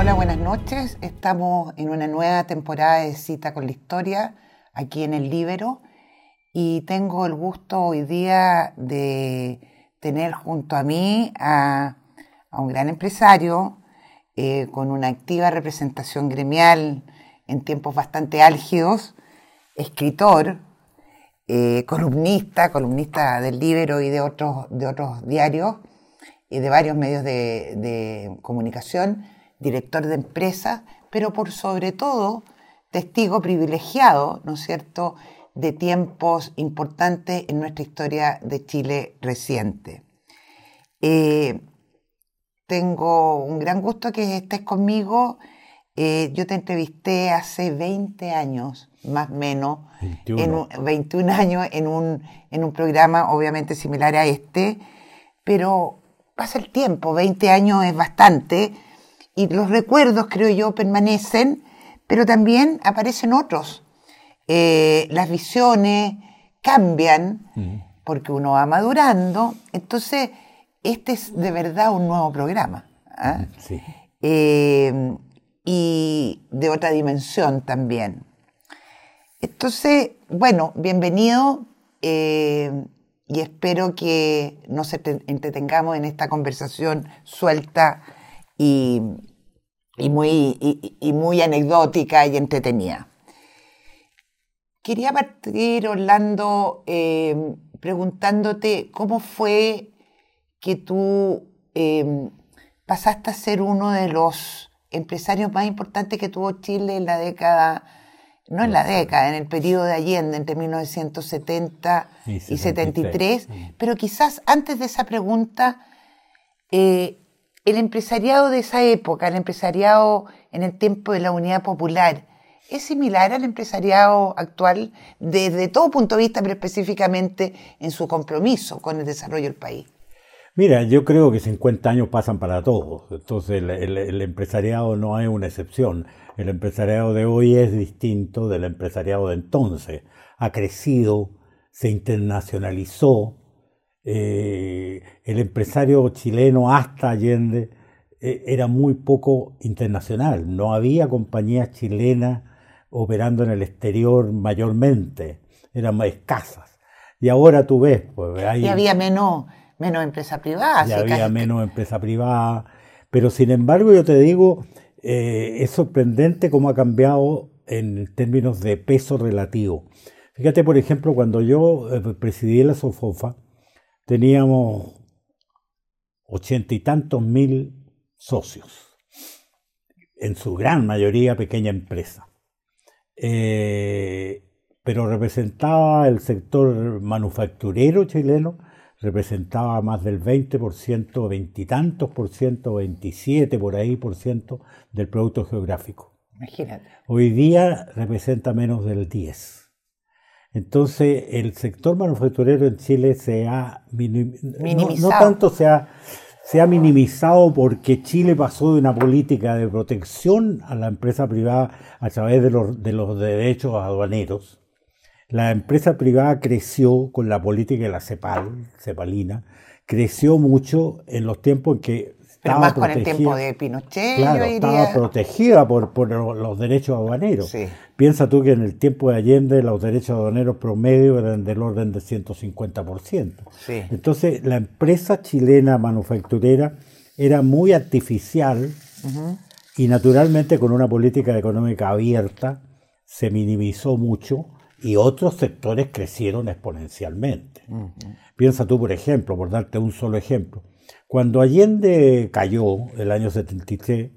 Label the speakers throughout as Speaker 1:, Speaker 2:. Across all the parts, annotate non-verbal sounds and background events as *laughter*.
Speaker 1: Hola, buenas noches. Estamos en una nueva temporada de Cita con la Historia aquí en el Libero y tengo el gusto hoy día de tener junto a mí a, un gran empresario eh, con una activa representación gremial en tiempos bastante álgidos, escritor, eh, columnista, columnista del Libero y de otros, de otros diarios y de varios medios de, de comunicación, director de empresas, pero por sobre todo testigo privilegiado, ¿no es cierto?, de tiempos importantes en nuestra historia de Chile reciente. Eh, tengo un gran gusto que estés conmigo. Eh, yo te entrevisté hace 20 años, más o menos, 21, 21 años en un, en un programa obviamente similar a este, pero pasa el tiempo, 20 años es bastante, y los recuerdos, creo yo, permanecen, pero también aparecen otros. Eh, las visiones cambian porque uno va madurando. Entonces, este es de verdad un nuevo programa. ¿ah? Eh, y de otra dimensión también. Entonces, bueno, bienvenido eh, y espero que nos entretengamos en esta conversación suelta y, muy, y, muy anecdótica y entretenida. Quería partir, Orlando, eh, preguntándote cómo fue que tú eh, pasaste a ser uno de los empresarios más importantes que tuvo Chile en la década, no en la década, en el periodo de Allende, entre 1970 y, 73, pero quizás antes de esa pregunta, eh, el empresariado de esa época, el empresariado en el tiempo de la Unidad Popular, ¿es similar al empresariado actual desde todo punto de vista, pero específicamente en su compromiso con el desarrollo del país?
Speaker 2: Mira, yo creo que 50 años pasan para todos, entonces el, empresariado no es una excepción. El empresariado de hoy es distinto del empresariado de entonces. Ha crecido, se internacionalizó. Eh, el empresario chileno hasta Allende eh, era muy poco internacional. No había compañías chilenas operando en el exterior mayormente, eran más escasas. Y ahora tú ves, pues
Speaker 1: hay... Y había menos, menos empresa privada.
Speaker 2: Y había menos empresa privada. Pero sin embargo, yo te digo, eh, es sorprendente cómo ha cambiado en términos de peso relativo. Fíjate, por ejemplo, cuando yo presidí la SOFOFA, teníamos ochenta y tantos mil socios, en su gran mayoría pequeña empresa. Eh, pero representaba el sector manufacturero chileno, representaba más del 20%, veintitantos por ciento, 27 por ahí por ciento del producto geográfico.
Speaker 1: Imagínate.
Speaker 2: Hoy día representa menos del 10. Entonces, el sector manufacturero en Chile se ha minimizado. no tanto se ha se ha minimizado porque Chile pasó de una política de protección a la empresa privada a través de los, de los derechos aduaneros. La empresa privada creció con la política de la CEPAL, CEPALINA, creció mucho en los tiempos en que
Speaker 1: pero más con el tiempo de Pinochet,
Speaker 2: claro, estaba protegida por, por, los derechos aduaneros. Piensa tú que en el tiempo de Allende los derechos aduaneros promedio eran del orden de 150%. Sí. Entonces la empresa chilena manufacturera era muy artificial y naturalmente con una política económica abierta se minimizó mucho y otros sectores crecieron exponencialmente. Piensa tú, por ejemplo, por darte un solo ejemplo, cuando Allende cayó el año 73,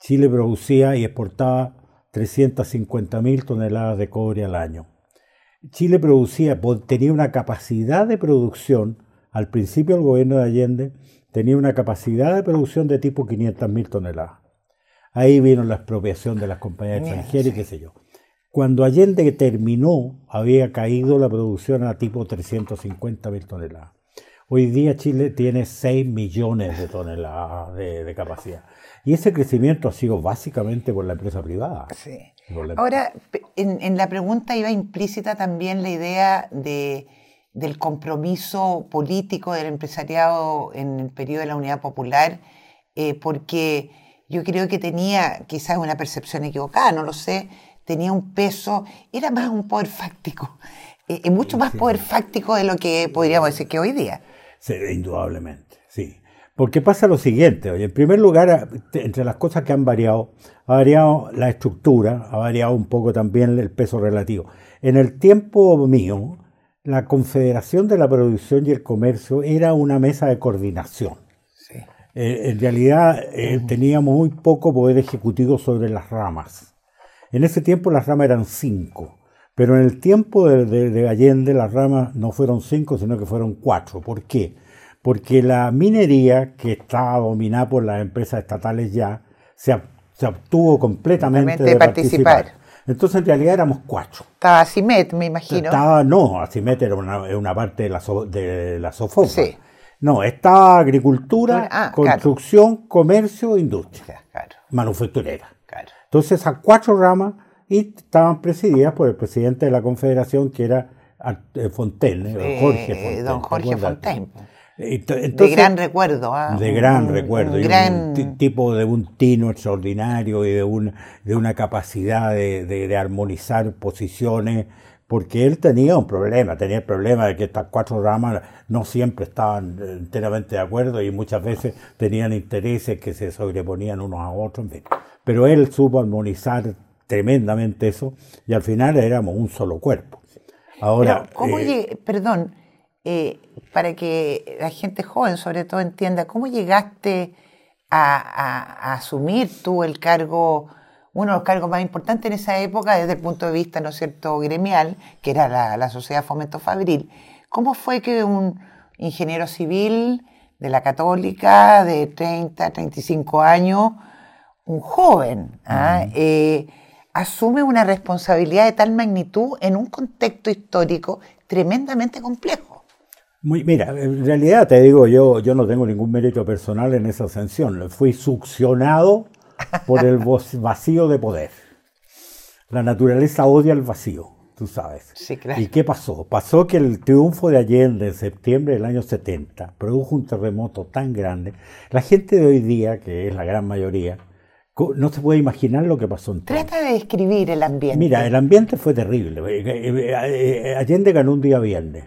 Speaker 2: Chile producía y exportaba 350 mil toneladas de cobre al año. Chile producía, tenía una capacidad de producción, al principio el gobierno de Allende tenía una capacidad de producción de tipo 500 mil toneladas. Ahí vino la expropiación de las compañías extranjeras y qué sé yo. Cuando Allende terminó, había caído la producción a tipo 350 mil toneladas. Hoy día Chile tiene 6 millones de toneladas de, capacidad. Y ese crecimiento ha sido básicamente por la empresa privada.
Speaker 1: Sí. Ahora, en, la pregunta iba implícita también la idea de, del compromiso político del empresariado en el periodo de la Unidad Popular, eh, porque yo creo que tenía quizás una percepción equivocada, no lo sé, tenía un peso, era más un poder fáctico, eh, mucho más poder fáctico de lo que podríamos decir que hoy día.
Speaker 2: Sí, indudablemente, sí. Porque pasa lo siguiente, oye, en primer lugar, entre las cosas que han variado, ha variado la estructura, ha variado un poco también el peso relativo. En el tiempo mío, la Confederación de la Producción y el Comercio era una mesa de coordinación. Eh, en realidad eh, teníamos muy poco poder ejecutivo sobre las ramas. En ese tiempo las ramas eran cinco, pero en el tiempo de, Allende las ramas no fueron cinco, sino que fueron cuatro. ¿Por qué? Porque la minería, que estaba dominada por las empresas estatales ya, se, se obtuvo completamente de, participar. Entonces en realidad éramos cuatro.
Speaker 1: Estaba Asimet, me imagino.
Speaker 2: Estaba, no, Asimet era una, parte de la, de la. Sí. No, estaba agricultura, ah, construcción, comercio, industria, manufacturera. Entonces esas cuatro ramas y estaban presididas por el presidente de la confederación que era eh, Fontaine,
Speaker 1: don Jorge Fontaine. Don Jorge Fontaine. de gran recuerdo.
Speaker 2: ¿ah? De gran recuerdo. Un, tipo de un tino extraordinario y de, un, de una capacidad de armonizar posiciones porque él tenía un problema, tenía el problema de que estas cuatro ramas no siempre estaban enteramente de acuerdo y muchas veces tenían intereses que se sobreponían unos a otros, Pero él supo armonizar tremendamente eso y al final éramos un solo cuerpo.
Speaker 1: Ahora, ¿cómo eh, perdón, eh, para que la gente joven sobre todo entienda, ¿cómo llegaste a asumir tú el cargo uno de los cargos más importantes en esa época desde el punto de vista, ¿no es cierto?, gremial, que era la, la Sociedad Fomento Fabril. ¿Cómo fue que un ingeniero civil de la Católica de 30, 35 años, un joven, ¿ah? eh, asume una responsabilidad de tal magnitud en un contexto histórico tremendamente complejo?
Speaker 2: Muy, mira, en realidad te digo, yo, yo no tengo ningún mérito personal en esa ascensión. Fui succionado por el *laughs* vacío de poder. La naturaleza odia el vacío, tú sabes. ¿Y qué pasó? Pasó que el triunfo de Allende en septiembre del año 70 produjo un terremoto tan grande. La gente de hoy día, que es la gran mayoría, no se puede imaginar lo que pasó
Speaker 1: entonces. Trata de describir el ambiente.
Speaker 2: Mira, el ambiente fue terrible. Eh, eh, eh, Allende ganó un día viernes.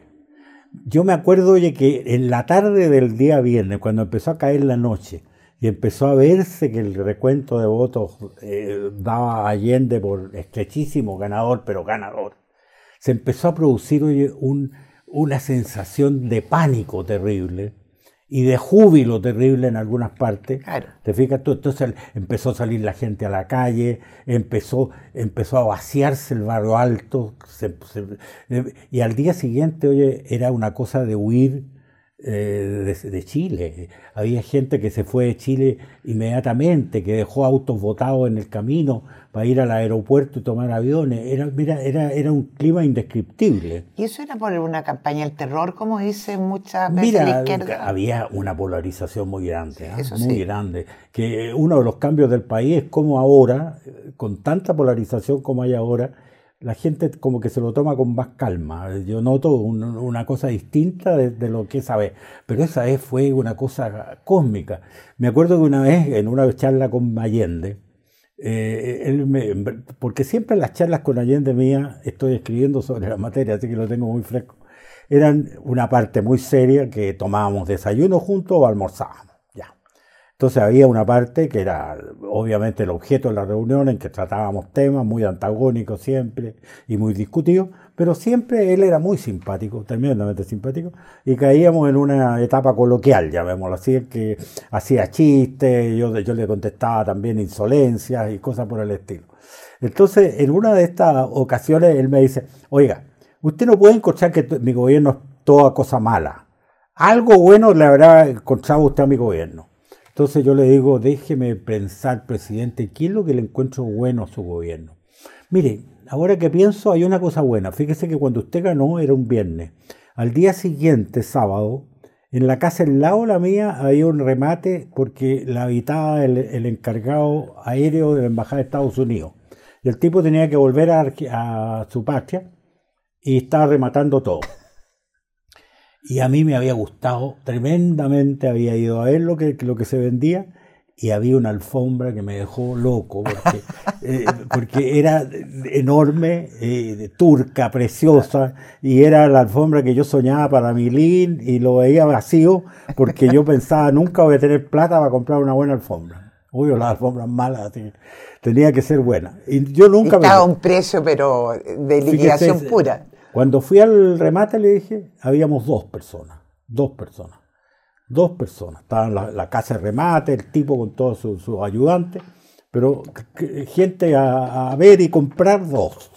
Speaker 2: Yo me acuerdo oye, que en la tarde del día viernes, cuando empezó a caer la noche, y empezó a verse que el recuento de votos eh, daba a Allende por estrechísimo ganador, pero ganador. Se empezó a producir un, una sensación de pánico terrible y de júbilo terrible en algunas partes. ¿Te fijas tú? Entonces empezó a salir la gente a la calle, empezó, empezó a vaciarse el barrio alto, y al día siguiente, oye, era una cosa de huir eh, de, Chile. Había gente que se fue de Chile inmediatamente, que dejó autos botados en el camino para ir al aeropuerto y tomar aviones. Era, mira, era, era un clima indescriptible.
Speaker 1: ¿Y eso era por una campaña del terror, como dicen muchas veces
Speaker 2: mira, la izquierda? Había una polarización muy grande, ¿ah? muy grande. Que uno de los cambios del país es como ahora, con tanta polarización como hay ahora, la gente como que se lo toma con más calma. Yo noto una cosa distinta de, lo que esa vez, pero esa vez fue una cosa cósmica. Me acuerdo que una vez en una charla con Allende, eh, él me, porque siempre las charlas con Allende mía estoy escribiendo sobre la materia, así que lo tengo muy fresco, eran una parte muy seria que tomábamos desayuno juntos o almorzábamos. Entonces había una parte que era obviamente el objeto de la reunión en que tratábamos temas muy antagónicos siempre y muy discutidos, pero siempre él era muy simpático, tremendamente simpático, y caíamos en una etapa coloquial, llamémoslo así, que hacía chistes, yo, yo le contestaba también insolencias y cosas por el estilo. Entonces, en una de estas ocasiones, él me dice, oiga, usted no puede encontrar que mi gobierno es toda cosa mala. Algo bueno le habrá encontrado usted a mi gobierno. Entonces yo le digo, déjeme pensar, presidente, ¿qué es lo que le encuentro bueno a su gobierno? Mire, ahora que pienso, hay una cosa buena. Fíjese que cuando usted ganó era un viernes. Al día siguiente, sábado, en la casa al lado la mía había un remate porque la habitaba el, encargado aéreo de la Embajada de Estados Unidos. Y el tipo tenía que volver a su patria y estaba rematando todo. Y a mí me había gustado tremendamente, había ido a ver lo que, lo que se vendía y había una alfombra que me dejó loco porque, *laughs* eh, porque era enorme, eh, turca, preciosa, y era la alfombra que yo soñaba para mi living y lo veía vacío porque yo pensaba nunca voy a tener plata para comprar una buena alfombra. Obvio, las alfombras malas tenía que ser buena. Y yo nunca
Speaker 1: Estaba un precio, pero de liquidación pura.
Speaker 2: Cuando fui al remate le dije, habíamos dos personas, dos personas dos personas. Estaban la, la casa de remate, el tipo con todos sus, ayudantes, pero gente a, ver y comprar dos.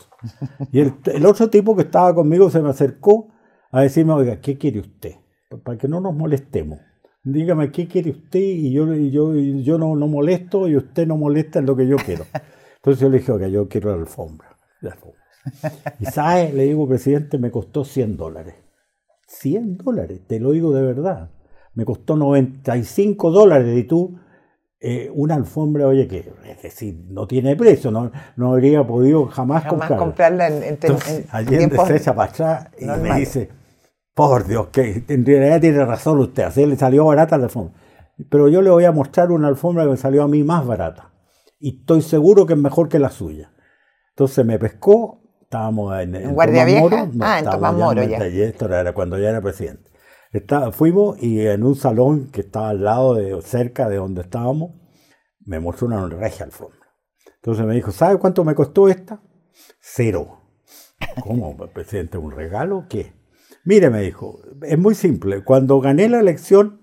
Speaker 2: Y el, otro tipo que estaba conmigo se me acercó a decirme, oiga, ¿qué quiere usted? Para que no nos molestemos. Dígame, ¿qué quiere usted? Y yo, yo, yo no, no molesto y usted no molesta en lo que yo quiero. *laughs* Entonces yo le dije, oiga, yo quiero la alfombra. La alfombra. Y sabe, le digo, presidente, me costó 100 dólares. 100 dólares, te lo digo de verdad me costó 95 dólares y tú eh, una alfombra, oye, que es decir, no tiene precio, no, no habría podido jamás,
Speaker 1: comprarla. en, en,
Speaker 2: Entonces, se echa para atrás y me dice, por Dios, que en realidad tiene razón usted, así le salió barata la alfombra. Pero yo le voy a mostrar una alfombra que me salió a mí más barata. Y estoy seguro que es mejor que la suya. Entonces me pescó, estábamos en,
Speaker 1: en, Guardia Vieja. ah, en Tomás Moro ya.
Speaker 2: Esto era cuando ya era presidente fuimos y en un salón que estaba al lado, de, cerca de donde estábamos, me mostró una regia alfombra. Entonces me dijo, ¿sabe cuánto me costó esta? Cero. ¿Cómo, presidente? ¿Un regalo? ¿Qué? Mire, me dijo, es muy simple. Cuando gané la elección,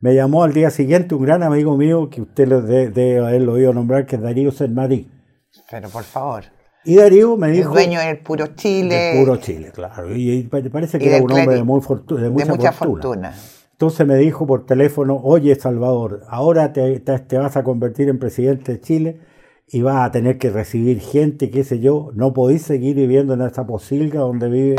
Speaker 2: me llamó al día siguiente un gran amigo mío que usted debe haberlo oído nombrar, que es Darío Sermarí.
Speaker 1: Pero por favor.
Speaker 2: Y Darío me dijo...
Speaker 1: El dueño del Puro Chile.
Speaker 2: Del Puro Chile, claro. Y, parece que era un hombre de, muy de mucha, fortuna. Entonces me dijo por teléfono, oye Salvador, ahora te, te, vas a convertir en presidente de Chile y vas a tener que recibir gente, qué sé yo, no podéis seguir viviendo en esa posilga donde vive.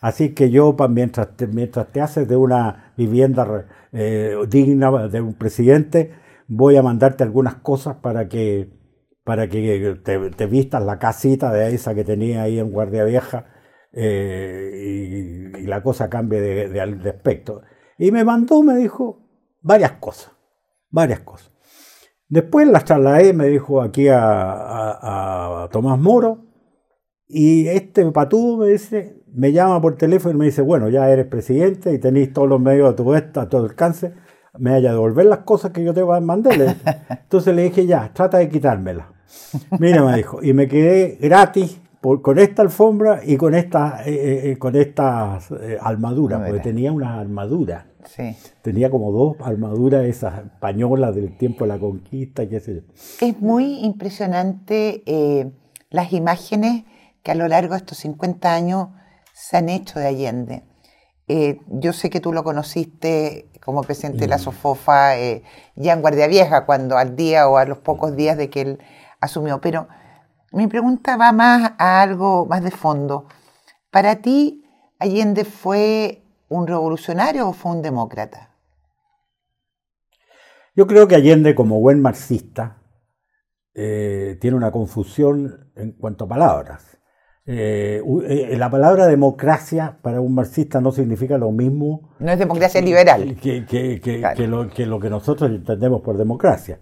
Speaker 2: Así que yo, mientras te, mientras te haces de una vivienda eh, digna de un presidente, voy a mandarte algunas cosas para que para que te, vistas la casita de esa que tenía ahí en Guardia Vieja eh, y, la cosa cambie de, aspecto. Y me mandó, me dijo, varias cosas, varias cosas. Después las trasladé, me dijo aquí a, Tomás Moro, y este patudo me dice, me llama por teléfono y me dice, bueno, ya eres presidente y tenéis todos los medios a tu, a tu alcance, me haya devolver las cosas que yo te voy a mandar. *laughs* Entonces le dije, ya, trata de quitármelas. Mira, me dijo, y me quedé gratis con esta alfombra y con esta eh, eh, eh, con estas armaduras, porque tenía una armadura. Sí. Tenía como dos armaduras esas españolas del tiempo de la conquista, qué sé yo.
Speaker 1: Es muy impresionante las imágenes que a lo largo de estos 50 años se han hecho de Allende. yo sé que tú lo conociste como presidente de la mm. SOFOFA ya en Guardia Vieja, cuando al día o a los pocos días de que él asumió. Pero mi pregunta va más a algo más de fondo. ¿Para ti Allende fue un revolucionario o fue un demócrata?
Speaker 2: Yo creo que Allende, como buen marxista, eh, tiene una confusión en cuanto a palabras. Eh, eh, la palabra democracia para un marxista no significa lo mismo.
Speaker 1: No es democracia liberal.
Speaker 2: que, lo, que lo que nosotros entendemos por democracia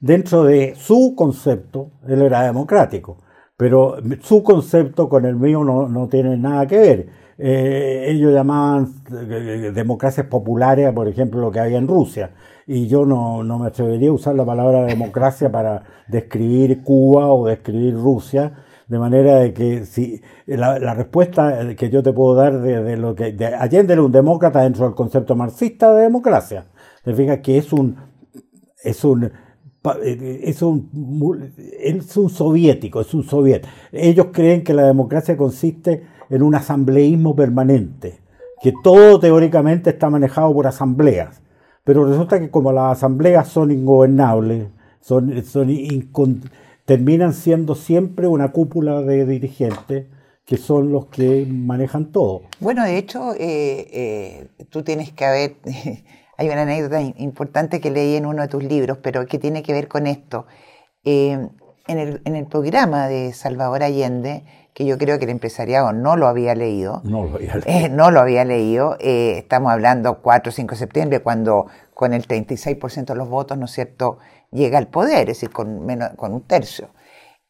Speaker 2: dentro de su concepto, él era democrático, pero su concepto con el mío no, no tiene nada que ver. Eh, ellos llamaban eh, democracias populares, por ejemplo, lo que había en Rusia, y yo no, no me atrevería a usar la palabra democracia para describir Cuba o describir Rusia, de manera de que si la, respuesta que yo te puedo dar de, lo que de Allende era un demócrata dentro del concepto marxista de democracia. Te que es un es un eh, es un, es un soviético, es un soviet. Ellos creen que la democracia consiste en un asambleísmo permanente, que todo teóricamente está manejado por asambleas, pero resulta que como las asambleas son ingobernables, son, terminan siendo siempre una cúpula de dirigentes que son los que manejan todo.
Speaker 1: Bueno, de hecho, eh, eh, tú tienes que haber *laughs* hay una anécdota importante que leí en uno de tus libros, pero que tiene que ver con esto. Eh, en, el, programa de Salvador Allende, que yo creo que el empresariado no lo había leído,
Speaker 2: no lo había
Speaker 1: leído, eh, no lo había leído eh, estamos hablando 4 o 5 de septiembre, cuando con el 36% de los votos, ¿no es cierto?, llega al poder, es decir, con, menos, con un tercio.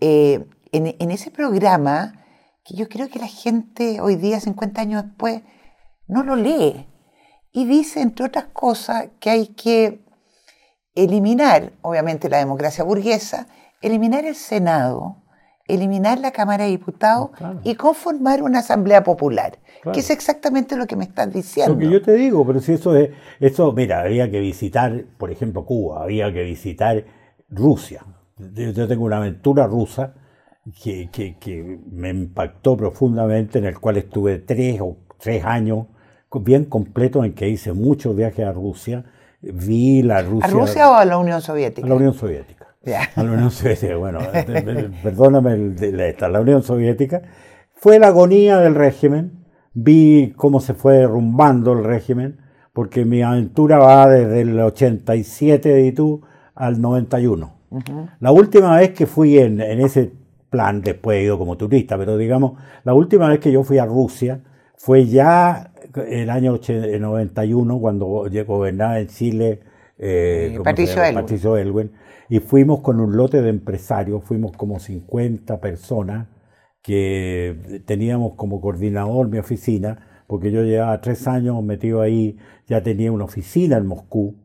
Speaker 1: Eh, en, ese programa, que yo creo que la gente hoy día, 50 años después, no lo lee. Y dice, entre otras cosas, que hay que eliminar, obviamente, la democracia burguesa, eliminar el Senado, eliminar la Cámara de Diputados y conformar una Asamblea Popular, que es exactamente lo que me estás diciendo.
Speaker 2: Lo que yo te digo, pero si eso es, eso, mira, había que visitar, por ejemplo, Cuba, había que visitar Rusia. Yo tengo una aventura rusa que, que, me impactó profundamente, en el cual estuve tres o tres años bien completos en que hice muchos viajes a Rusia. Vi la Rusia.
Speaker 1: ¿A Rusia o a la Unión Soviética?
Speaker 2: A la Unión Soviética. A la Unión *laughs* Soviética, bueno, perdóname esta, la Unión Soviética. Fue la agonía del régimen. Vi cómo se fue derrumbando el régimen, porque mi aventura va desde el 87 de Itu al 91. La última vez que fui en, en ese plan, después he ido como turista, pero digamos, la última vez que yo fui a Rusia fue ya el año 91, cuando gobernaba en Chile
Speaker 1: eh, Patricio,
Speaker 2: Elwin. y fuimos con un lote de empresarios, fuimos como 50 personas que teníamos como coordinador mi oficina, porque yo llevaba tres años metido ahí, ya tenía una oficina en Moscú,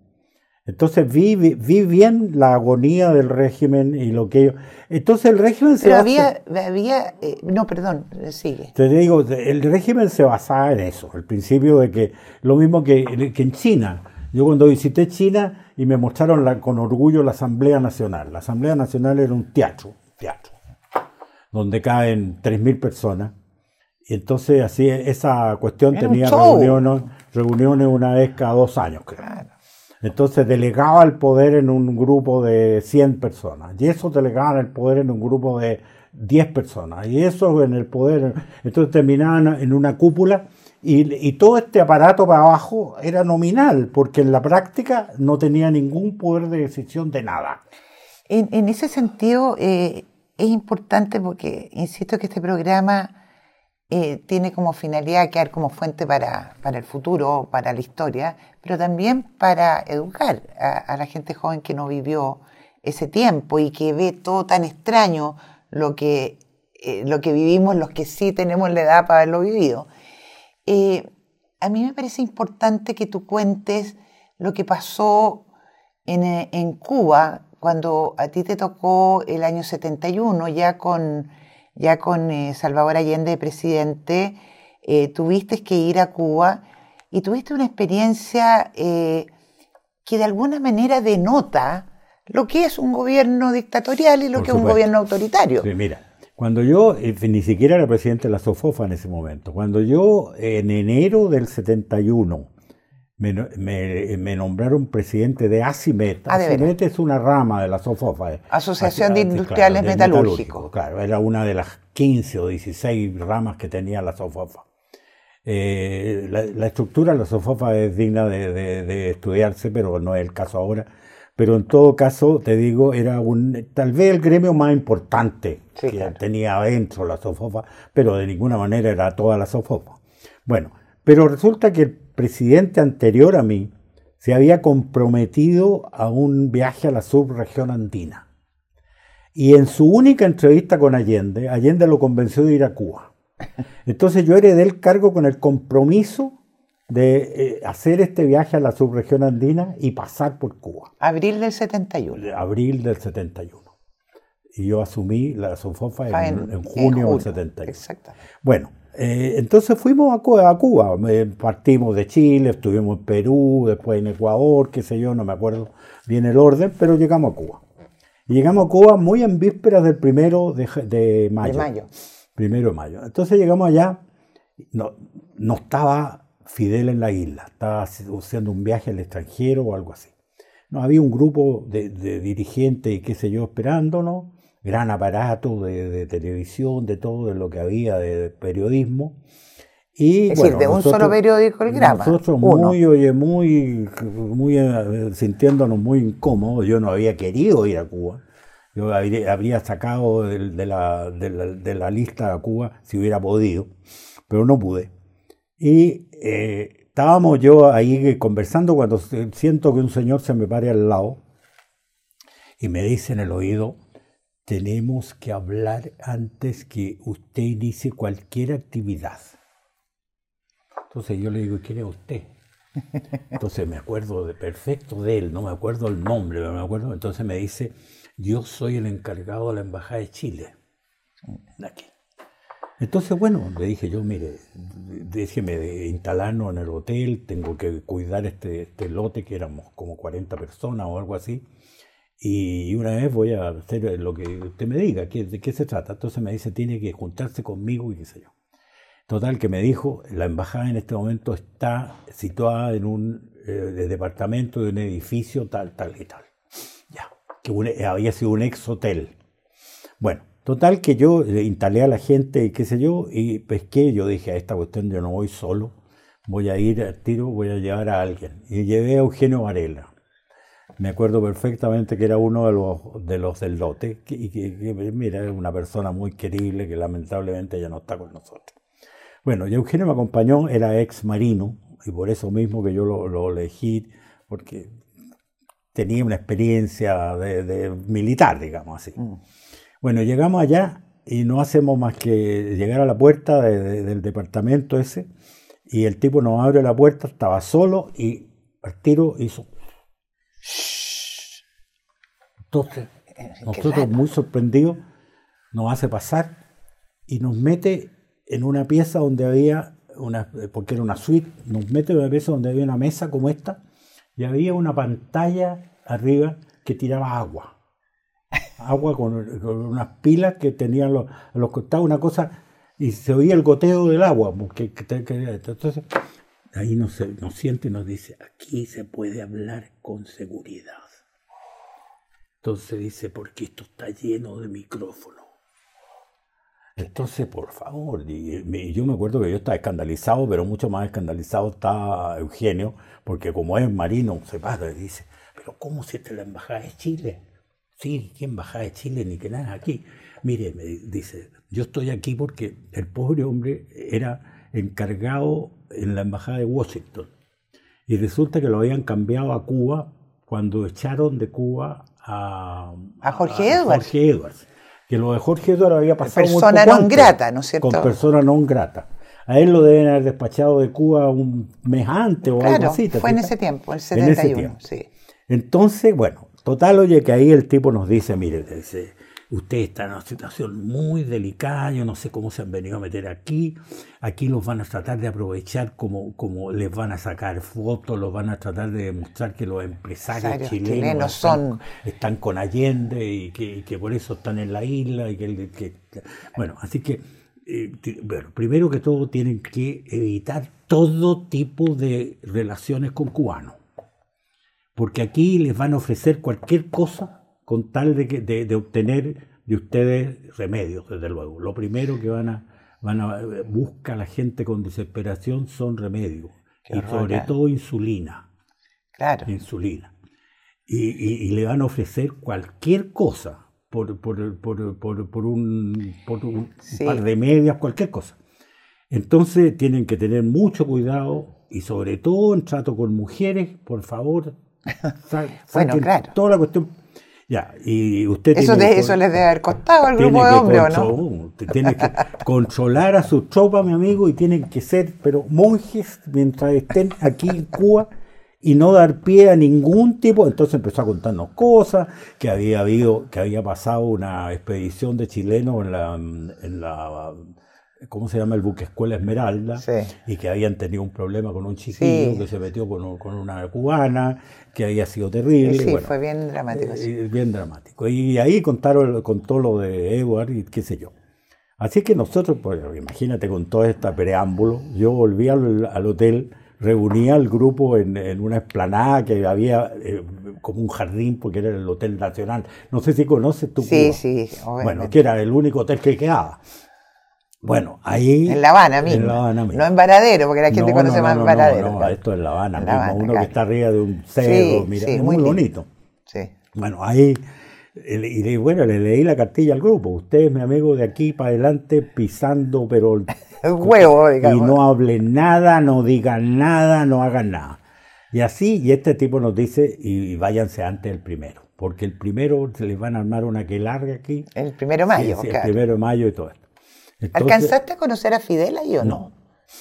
Speaker 2: entonces vi, vi, bien la agonía del régimen y lo que ellos... Entonces el régimen
Speaker 1: se... Pero había... había eh, no, perdón, sigue.
Speaker 2: Te digo, el régimen se basaba en eso, el principio de que lo mismo que, que en China. Yo cuando visité China y me mostraron la, con orgullo la Asamblea Nacional. La Asamblea Nacional era un teatro, teatro, donde caen 3.000 personas. Y entonces así esa cuestión tenía reuniones, reuniones una vez cada dos años, creo. Entonces delegaba el poder en un grupo de 100 personas. Y eso delegaba el poder en un grupo de 10 personas. Y eso en el poder. Entonces terminaban en una cúpula. Y, todo este aparato para abajo era nominal, porque en la práctica no tenía ningún poder de decisión de nada.
Speaker 1: En, ese sentido, eh, es importante porque insisto que este programa eh, tiene como finalidad quedar como fuente para, para, el futuro, para la historia, pero también para educar a, la gente joven que no vivió ese tiempo y que ve todo tan extraño lo que, eh, lo que vivimos los que sí tenemos la edad para haberlo vivido. Eh, a mí me parece importante que tú cuentes lo que pasó en, en Cuba cuando a ti te tocó el año 71, ya con ya con eh, Salvador Allende de presidente, eh, tuviste que ir a Cuba y tuviste una experiencia eh, que de alguna manera denota lo que es un gobierno dictatorial y lo que es un gobierno autoritario.
Speaker 2: Sí, mira, cuando yo, ni siquiera era presidente de la SOFOFA en ese momento, cuando yo en enero del 71 me, nombraron presidente de ACIMET. Ah, ACIMET es una rama de la SOFOFA.
Speaker 1: Asociación de Industriales Metalúrgicos.
Speaker 2: Claro, era una de las 15 o 16 ramas que tenía la SOFOFA. Eh, la, estructura de la SOFOFA es digna de, estudiarse, pero no es el caso ahora. Pero en todo caso, te digo, era un, tal vez el gremio más importante que tenía adentro la SOFOFA, pero de ninguna manera era toda la SOFOFA. Bueno, pero resulta que presidente anterior a mí se había comprometido a un viaje a la subregión andina. Y en su única entrevista con Allende, Allende lo convenció de ir a Cuba. Entonces yo heredé el cargo con el compromiso de eh, hacer este viaje a la subregión andina y pasar por Cuba.
Speaker 1: Abril del 71.
Speaker 2: Abril del 71. Y yo asumí la SOFOFA en, junio, del 71. Exactamente. Bueno, eh, entonces fuimos a, Cuba, partimos de Chile, estuvimos en Perú, después en Ecuador, qué sé yo, no me acuerdo bien el orden, pero llegamos a Cuba. Y llegamos a Cuba muy en vísperas del primero de, mayo. Primero de mayo. Entonces llegamos allá, no, no estaba Fidel en la isla, estaba haciendo un viaje al extranjero o algo así. No, había un grupo de, de dirigentes y qué sé yo esperándonos gran aparato de, televisión, de todo de lo que había de periodismo.
Speaker 1: Y, es decir, de un solo periódico el grama.
Speaker 2: Nosotros muy, oye, muy, muy eh, sintiéndonos muy incómodos. Yo no había querido ir a Cuba. Yo habría, sacado de, la, de, la, lista a Cuba si hubiera podido, pero no pude. Y eh, estábamos yo ahí conversando cuando siento que un señor se me pare al lado y me dice en el oído, tenemos que hablar antes que usted inicie cualquier actividad. Entonces yo le digo, ¿quién es usted? Entonces me acuerdo de perfecto de él, no me acuerdo el nombre, pero me acuerdo. Entonces me dice, yo soy el encargado de la Embajada de Chile. Aquí. Entonces, bueno, le dije yo, mire, déjeme instalarnos en el hotel, tengo que cuidar este, este, lote que éramos como 40 personas o algo así. Y una vez voy a hacer lo que usted me diga, ¿de qué se trata? Entonces me dice, tiene que juntarse conmigo y qué sé yo. Total, que me dijo, la embajada en este momento está situada en un eh, departamento de un edificio tal, tal y tal. Ya, que había sido un ex hotel. Bueno, Total que yo instalé a la gente y qué sé yo, y pesqué, yo dije, a esta cuestión yo no voy solo, voy a ir al tiro, voy a llevar a alguien. Y llevé a Eugenio Varela. Me acuerdo perfectamente que era uno de los, de los del lote, y que, mira, es una persona muy querible que lamentablemente ya no está con nosotros. Bueno, Eugenio me acompañó, era ex marino, y por eso mismo que yo lo, elegí, porque tenía una experiencia de, militar, digamos así. Mm. Bueno, llegamos allá y no hacemos más que llegar a la puerta del departamento ese y el tipo nos abre la puerta, estaba solo y al tiro hizo... Entonces, eh, nosotros muy sorprendidos, nos hace pasar y nos mete en una pieza donde había una, porque era una suite, nos mete en una pieza donde había una mesa como esta y había una pantalla arriba que tiraba agua agua con, unas pilas que tenían los, los costados, una cosa, y se oía el goteo del agua. Porque, entonces, ahí nos, nos siente y nos dice, aquí se puede hablar con seguridad. Entonces dice, porque esto está lleno de micrófono. Entonces, por favor, yo me acuerdo que yo estaba escandalizado, pero mucho más escandalizado está Eugenio, porque como es marino, se para y dice, pero ¿cómo si esta es la embajada de Chile? Sí, ¿quién baja de Chile ni que nada aquí? Mire, me dice, yo estoy aquí porque el pobre hombre era encargado en la embajada de Washington. Y resulta que lo habían cambiado a Cuba cuando echaron de Cuba a,
Speaker 1: a Jorge Edwards.
Speaker 2: Jorge Edwards. Que lo de Jorge Edwards había pasado
Speaker 1: persona non grata, ¿no es cierto?
Speaker 2: Con persona non grata. A él lo deben haber despachado de Cuba un mes antes o algo así.
Speaker 1: Fue en ese tiempo, el 71. Sí.
Speaker 2: Entonces, bueno, Total, oye, que ahí el tipo nos dice, mire, dice, usted está en una situación muy delicada, yo no sé cómo se han venido a meter aquí, aquí los van a tratar de aprovechar como, como les van a sacar fotos, los van a tratar de demostrar que los empresarios chilenos, son... están, con Allende y que, por eso están en la isla. y que, Bueno, así que, eh, bueno, primero que todo tienen que evitar todo tipo de relaciones con cubanos porque aquí les van a ofrecer cualquier cosa con tal de, de, obtener de ustedes remedios, desde luego. Lo primero que van a, van a busca la gente con desesperación son remedios, y sobre todo insulina.
Speaker 1: Claro.
Speaker 2: Insulina. Y, le van a ofrecer cualquier cosa por, por, por, por un, un par de medias, cualquier cosa. Entonces tienen que tener mucho cuidado y sobre todo en trato con mujeres, por favor, *laughs*
Speaker 1: bueno, claro.
Speaker 2: Toda la cuestión. Ya, y usted
Speaker 1: eso, eso les debe haber costado al grupo de hombres, no?
Speaker 2: Tiene que controlar a sus tropas, mi amigo, y tienen que ser, pero monjes mientras estén aquí en Cuba y no dar pie a ningún tipo. Entonces empezó a contarnos cosas, que había habido, que había pasado una expedición de chilenos en la, en la ¿cómo se llama el buque Escuela Esmeralda? Y que habían tenido un problema con un chiquillo que se metió con, con, una cubana, que había sido terrible.
Speaker 1: Sí, fue bien dramático.
Speaker 2: Eh, bien dramático. Y ahí contaron, contó lo de Edward y qué sé yo. Así que nosotros, pues, imagínate con todo este preámbulo, yo volví al, hotel, reunía al grupo en, en, una explanada que había eh, como un jardín, porque era el Hotel Nacional. No sé si conoces tú.
Speaker 1: Sí, sí.
Speaker 2: Bueno, que era el único hotel que quedaba. Bueno, ahí.
Speaker 1: En La Habana mismo. No en Varadero, porque la gente conoce más en Varadero.
Speaker 2: No, esto es La Habana, la uno que está arriba de un cerro, mira, es muy, bonito.
Speaker 1: Sí.
Speaker 2: Bueno, ahí. Y bueno, le leí la cartilla al grupo. Usted es mi amigo de aquí para adelante pisando, pero. *laughs*
Speaker 1: El huevo, digamos.
Speaker 2: Y no hable nada, no digan nada, no hagan nada. Y así, y este tipo nos dice, y váyanse antes el primero. porque el primero se les van a armar una que larga aquí.
Speaker 1: El primero de mayo,
Speaker 2: El primero de mayo y todo esto.
Speaker 1: ¿Alcanzaste a conocer a Fidel ahí o no?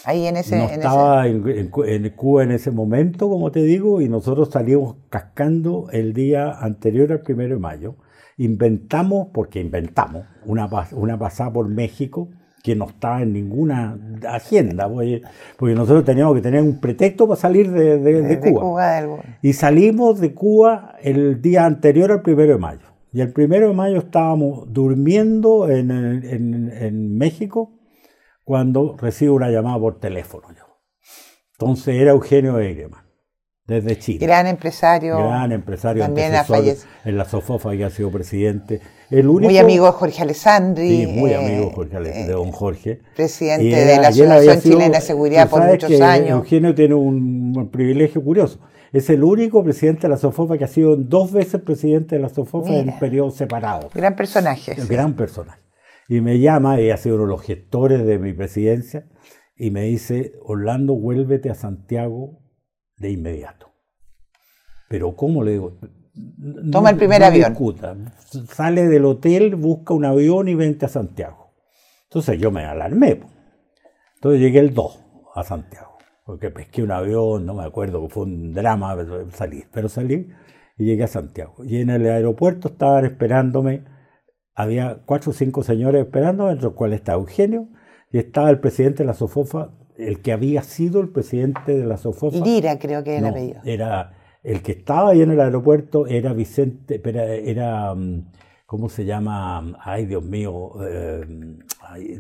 Speaker 1: Ahí en ese.
Speaker 2: No estaba En, Cuba en ese momento, como te digo, y nosotros salimos cascando el día anterior al primero de mayo. Inventamos, porque inventamos, una, una pasada por México que no estaba en ninguna agenda, porque, nosotros teníamos que tener un pretexto para salir de, Cuba. y salimos de Cuba el día anterior al primero de mayo. Y el primero de mayo estábamos durmiendo en, en, México cuando recibo una llamada por teléfono. Yo. Entonces era Eugenio Egreman desde Chile.
Speaker 1: Gran empresario.
Speaker 2: Gran empresario.
Speaker 1: También ha fallecido.
Speaker 2: En la Sofofa y ha sido presidente.
Speaker 1: El único, muy amigo de Jorge Alessandri.
Speaker 2: Sí, muy eh, amigo Jorge, de don Jorge.
Speaker 1: Presidente de la Asociación Chilena de Seguridad por muchos años.
Speaker 2: Eugenio tiene un, privilegio curioso. Es el único presidente de la Sofofa que ha sido dos veces presidente de la Sofofa en periodos separados.
Speaker 1: Gran personaje.
Speaker 2: Gran personaje. Y me llama, y ha sido uno de los gestores de mi presidencia, y me dice, Orlando, vuélvete a Santiago de inmediato. Pero ¿cómo le digo?
Speaker 1: Toma el primer avión.
Speaker 2: Sale del hotel, busca un avión y vente a Santiago. Entonces yo me alarmé. Entonces llegué el 2 a Santiago. Porque pesqué un avión, no me acuerdo, fue un drama salir. Pero salí y llegué a Santiago. Y en el aeropuerto estaban esperándome, había cuatro o cinco señores esperándome, entre los cuales estaba Eugenio, y estaba el presidente de la Sofofa el que había sido el presidente de la SOFOFA.
Speaker 1: Lira, creo que era el apellido.
Speaker 2: Era, el que estaba ahí en el aeropuerto era Vicente, era, era mm, ¿cómo se llama? Ay, Dios mío, eh,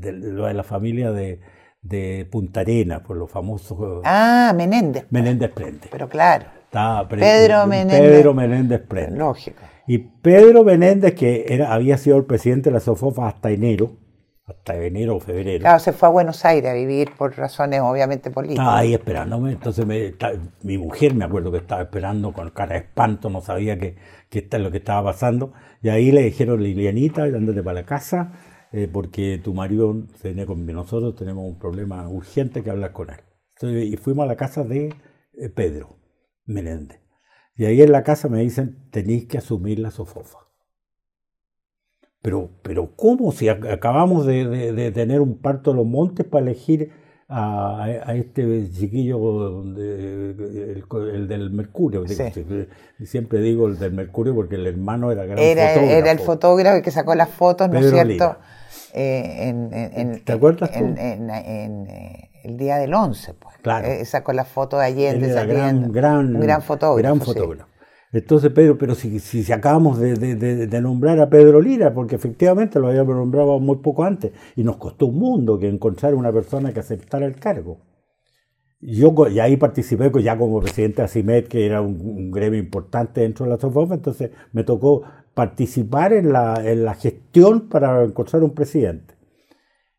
Speaker 2: de, de, la familia de, de Punta Arena, por los famosos.
Speaker 1: Ah, Menéndez.
Speaker 2: Menéndez Prende.
Speaker 1: Pero claro.
Speaker 2: Estaba
Speaker 1: Pedro Menéndez.
Speaker 2: Pedro Menéndez Prende.
Speaker 1: Lógico.
Speaker 2: Y Pedro Menéndez, que era, había sido el presidente de la SOFOFA hasta enero, hasta enero o febrero.
Speaker 1: Claro, se fue a Buenos Aires a vivir por razones obviamente políticas.
Speaker 2: Estaba ahí esperándome, entonces mi mujer me acuerdo que estaba esperando con cara de espanto, no sabía qué es lo que estaba pasando, y ahí le dijeron, Lilianita, ándate para la casa, eh, porque tu marido viene con nosotros, tenemos un problema urgente que hablar con él. y fuimos a la casa de eh, Pedro Menéndez. Y ahí en la casa me dicen, tenéis que asumir la sofofa. Pero, pero ¿cómo? Si acabamos de, tener un parto de los montes para elegir a, este chiquillo, el, del Mercurio. Siempre digo el del Mercurio porque el hermano era gran
Speaker 1: era,
Speaker 2: fotógrafo.
Speaker 1: Era el fotógrafo que sacó las fotos, ¿no es cierto? Eh, en,
Speaker 2: ¿Te acuerdas
Speaker 1: En, eh, el día del 11, pues.
Speaker 2: Claro.
Speaker 1: Eh, sacó las fotos de Allende.
Speaker 2: Era gran, gran,
Speaker 1: gran fotógrafo.
Speaker 2: Gran fotógrafo. Entonces, Pedro, pero si, si acabamos de, nombrar a Pedro Lira, porque efectivamente lo habíamos nombrado muy poco antes, y nos costó un mundo que encontrar una persona que aceptara el cargo. Yo y ahí participé ya como presidente de ACIMED, que era un, gremio importante dentro de la SOFOFA, entonces me tocó participar en la, en la gestión para encontrar un presidente.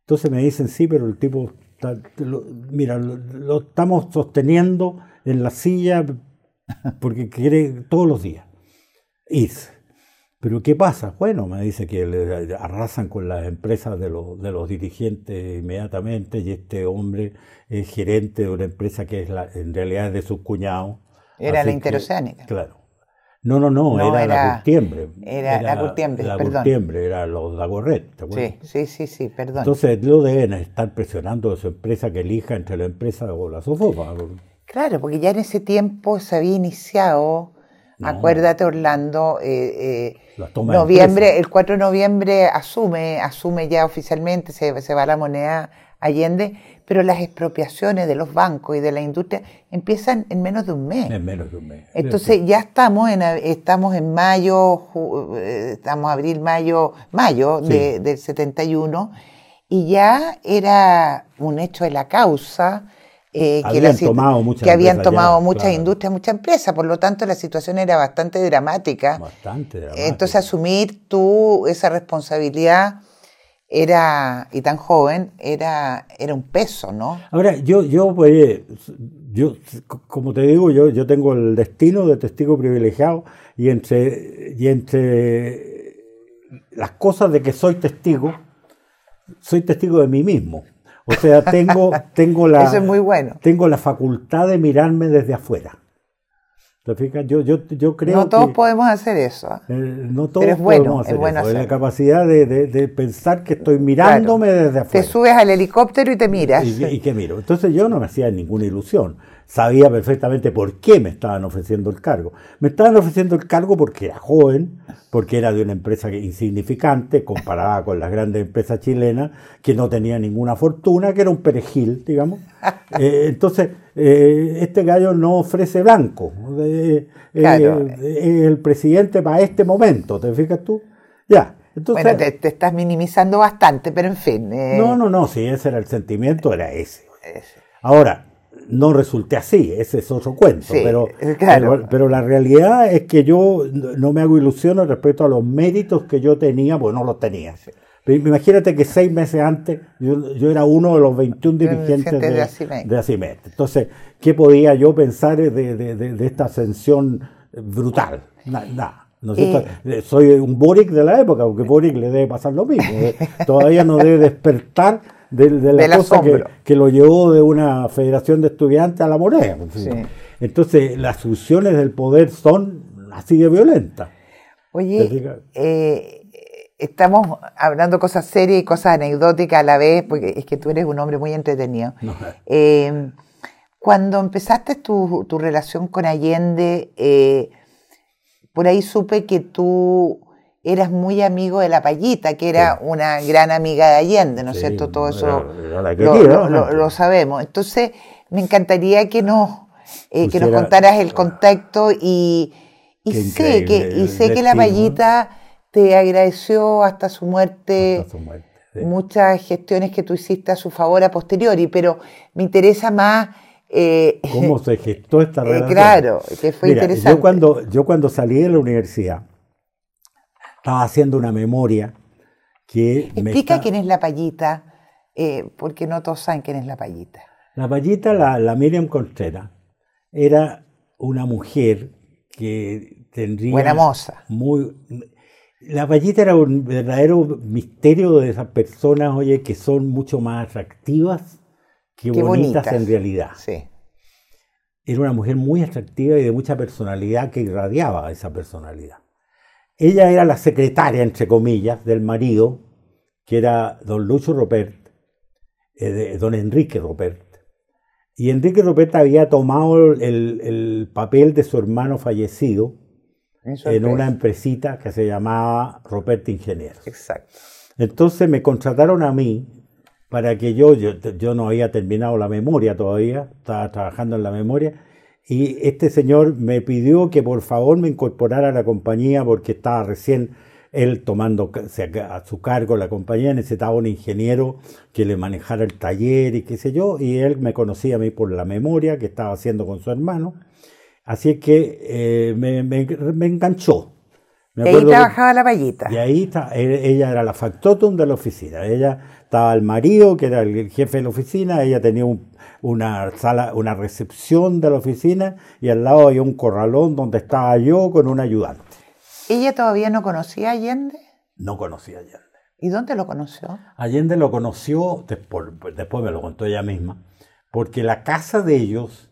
Speaker 2: Entonces me dicen, sí, pero el tipo, mira, lo estamos sosteniendo en la silla porque quiere todos los días irse. Pero ¿qué pasa? Bueno, me dice que le arrasan con las empresas de los, de los dirigentes inmediatamente y este hombre es gerente de una empresa que es la, en realidad es de su cuñado.
Speaker 1: Era la interoceánica.
Speaker 2: Claro. No, no, no, era, la Curtiembre.
Speaker 1: Era, la Curtiembre,
Speaker 2: la
Speaker 1: perdón.
Speaker 2: Curtiembre, era los Dagorret, ¿te
Speaker 1: Sí, sí, sí, sí, perdón.
Speaker 2: Entonces lo deben estar presionando a su empresa que elija entre la empresa o la Sofofa.
Speaker 1: Claro, porque ya en ese tiempo se había iniciado, acuérdate Orlando, eh, eh, noviembre, el 4 de noviembre asume, asume ya oficialmente, se, va a la moneda Allende, pero las expropiaciones de los bancos y de la industria empiezan en menos de un mes.
Speaker 2: En menos de un mes.
Speaker 1: Entonces ya estamos en, estamos en mayo, eh, estamos abril, mayo, mayo de, del 71, y ya era un hecho de la causa
Speaker 2: eh, que, habían tomado muchas
Speaker 1: que habían tomado muchas industrias, muchas empresas, por lo tanto la situación era bastante dramática.
Speaker 2: Bastante dramática.
Speaker 1: Entonces asumir tú esa responsabilidad era, y tan joven, era, era un peso, ¿no?
Speaker 2: Ahora, yo, yo, pues, yo, como te digo, yo, yo tengo el destino de testigo privilegiado y entre, y entre las cosas de que soy testigo, soy testigo de mí mismo. O sea, tengo, *laughs* tengo, la,
Speaker 1: muy bueno.
Speaker 2: tengo la facultad de mirarme desde afuera. Yo, yo, yo creo
Speaker 1: no todos podemos hacer eso.
Speaker 2: Eh, no todos es bueno, podemos hacer es eso. la capacidad de, de, pensar que estoy mirándome desde afuera.
Speaker 1: Te subes al helicóptero y te miras.
Speaker 2: Y, y, que miro. Entonces yo no me hacía ninguna ilusión. Sabía perfectamente por qué me estaban ofreciendo el cargo. Me estaban ofreciendo el cargo porque era joven, porque era de una empresa insignificante comparada con las grandes empresas chilenas, que no tenía ninguna fortuna, que era un perejil, digamos. *laughs* Eh, entonces eh, este gallo no ofrece blanco. Eh, eh, el presidente para este momento, ¿te fijas tú? Ya.
Speaker 1: Entonces, bueno, te, estás minimizando bastante, pero en fin.
Speaker 2: No, no, no, si ese era el sentimiento, era ese. Ahora, no resulté así, ese es otro cuento, pero, pero, la realidad es que yo no me hago ilusiones respecto a los méritos que yo tenía, pues no los tenía. Imagínate que seis meses antes yo, era uno de los 21 dirigentes de, Asimet. Entonces, ¿qué podía yo pensar de, esta ascensión brutal? Nada. Eh. Soy un Boric de la época, porque Boric le debe pasar lo mismo. ¿eh? *laughs* Todavía no debe despertar de, la cosa que, lo llevó de una federación de estudiantes a la moneda. Entonces, las soluciones del poder son así de violentas.
Speaker 1: Oye, eh, estamos hablando cosas serias y cosas anecdóticas a la vez, porque es que tú eres un hombre muy entretenido. Eh, cuando empezaste tu, relación con Allende, eh, por ahí supe que tú eras muy amigo de la Payita, que era una gran amiga de Allende, ¿no es cierto? Todo eso lo, sabemos. Entonces, me encantaría que nos, eh, que nos contaras el contacto y, sé que, y sé que la Payita te agradeció hasta su muerte, muchas gestiones que tú hiciste a su favor a posteriori, pero me interesa más...
Speaker 2: Eh, ¿Cómo *laughs* se gestó esta eh, relación?
Speaker 1: claro, que fue interesante.
Speaker 2: Yo cuando, yo cuando salí de la universidad, estaba haciendo una memoria que...
Speaker 1: Explica quién es la payita, eh, porque no todos saben quién es la payita.
Speaker 2: La payita, la, la Miriam Contreras, era una mujer que tendría...
Speaker 1: Buena moza.
Speaker 2: Muy, la vallita era un verdadero misterio de esas personas, oye, que son mucho más atractivas que bonitas, en realidad. Sí. Era una mujer muy atractiva y de mucha personalidad que irradiaba esa personalidad. Ella era la secretaria, entre comillas, del marido, que era don Lucho Ropert, eh, don Enrique Ropert. Y Enrique Ropert había tomado el, el papel de su hermano fallecido en una empresita que se llamaba Rupert Ingenieros.
Speaker 1: Exacto.
Speaker 2: Entonces me contrataron a mí para que yo, yo, no había terminado la memoria todavía, estaba trabajando en la memoria, y este señor me pidió que por favor me incorporara a la compañía porque estaba recién él tomando a su cargo la compañía, necesitaba un ingeniero que le manejara el taller y qué sé yo, y él me conocía a mí por la memoria que estaba haciendo con su hermano. Así que eh, me, enganchó.
Speaker 1: Y ahí trabajaba la vallita.
Speaker 2: Y ahí está, ella era la factotum de la oficina. Ella estaba el marido, que era el jefe de la oficina, ella tenía una sala, una recepción de la oficina, y al lado había un corralón donde estaba yo con un ayudante.
Speaker 1: ¿Ella todavía no conocía a Allende?
Speaker 2: No conocía a Allende.
Speaker 1: ¿Y dónde lo conoció?
Speaker 2: Allende lo conoció, después, después me lo contó ella misma, porque la casa de ellos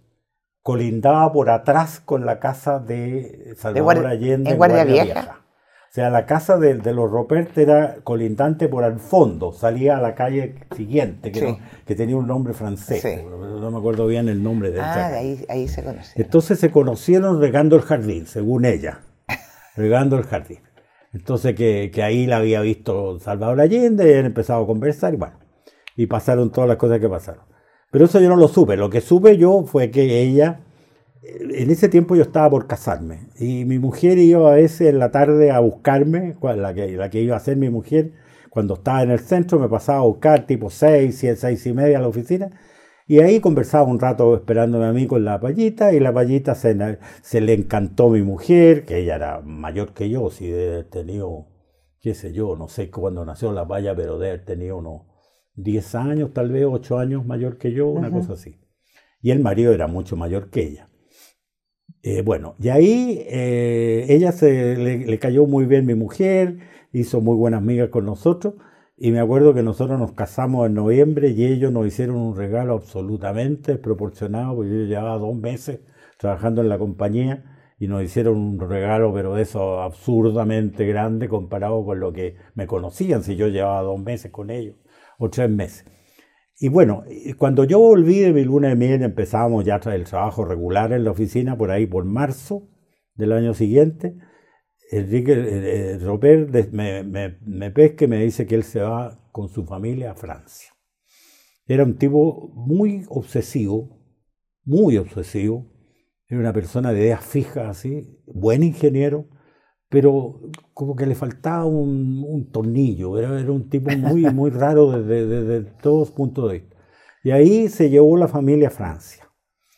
Speaker 2: colindaba por atrás con la casa de Salvador Allende
Speaker 1: en Guardia, Vieja.
Speaker 2: O sea, la casa de, los Ropert era colindante por al fondo, salía a la calle siguiente, que, que tenía un nombre francés, no me acuerdo bien el nombre de
Speaker 1: Ah, ahí, ahí se conocieron.
Speaker 2: Entonces se conocieron regando el jardín, según ella, *laughs* regando el jardín. Entonces que, que ahí la había visto Salvador Allende, y habían empezado a conversar y bueno, y pasaron todas las cosas que pasaron. Pero eso yo no lo supe. Lo que supe yo fue que ella, en ese tiempo yo estaba por casarme. Y mi mujer iba a veces en la tarde a buscarme, la que, la que iba a ser mi mujer, cuando estaba en el centro me pasaba a buscar tipo seis, siete, seis y media a la oficina. Y ahí conversaba un rato esperándome a mí con la payita y la payita se, se le encantó mi mujer, que ella era mayor que yo, si de haber tenido, qué sé yo, no sé cuándo nació la paya, pero de haber tenido unos 10 años, tal vez 8 años mayor que yo, una cosa así. Y el marido era mucho mayor que ella. Eh, bueno, y ahí eh, ella se le, cayó muy bien mi mujer, hizo muy buenas amigas con nosotros, y me acuerdo que nosotros nos casamos en noviembre y ellos nos hicieron un regalo absolutamente proporcionado, porque yo llevaba dos meses trabajando en la compañía, y nos hicieron un regalo, pero eso absurdamente grande comparado con lo que me conocían, si yo llevaba dos meses con ellos o tres meses. Y bueno, cuando yo volví de mi luna de miel, empezábamos ya el trabajo regular en la oficina, por ahí por marzo del año siguiente, Enrique eh, eh Robert me, me, me pesca y me dice que él se va con su familia a Francia. Era un tipo muy obsesivo, muy obsesivo, era una persona de ideas fijas, así, buen ingeniero, pero como que le faltaba un, tornillo, era, era, un tipo muy, *laughs* muy raro desde, desde, todos puntos de vista. Y ahí se llevó la familia a Francia.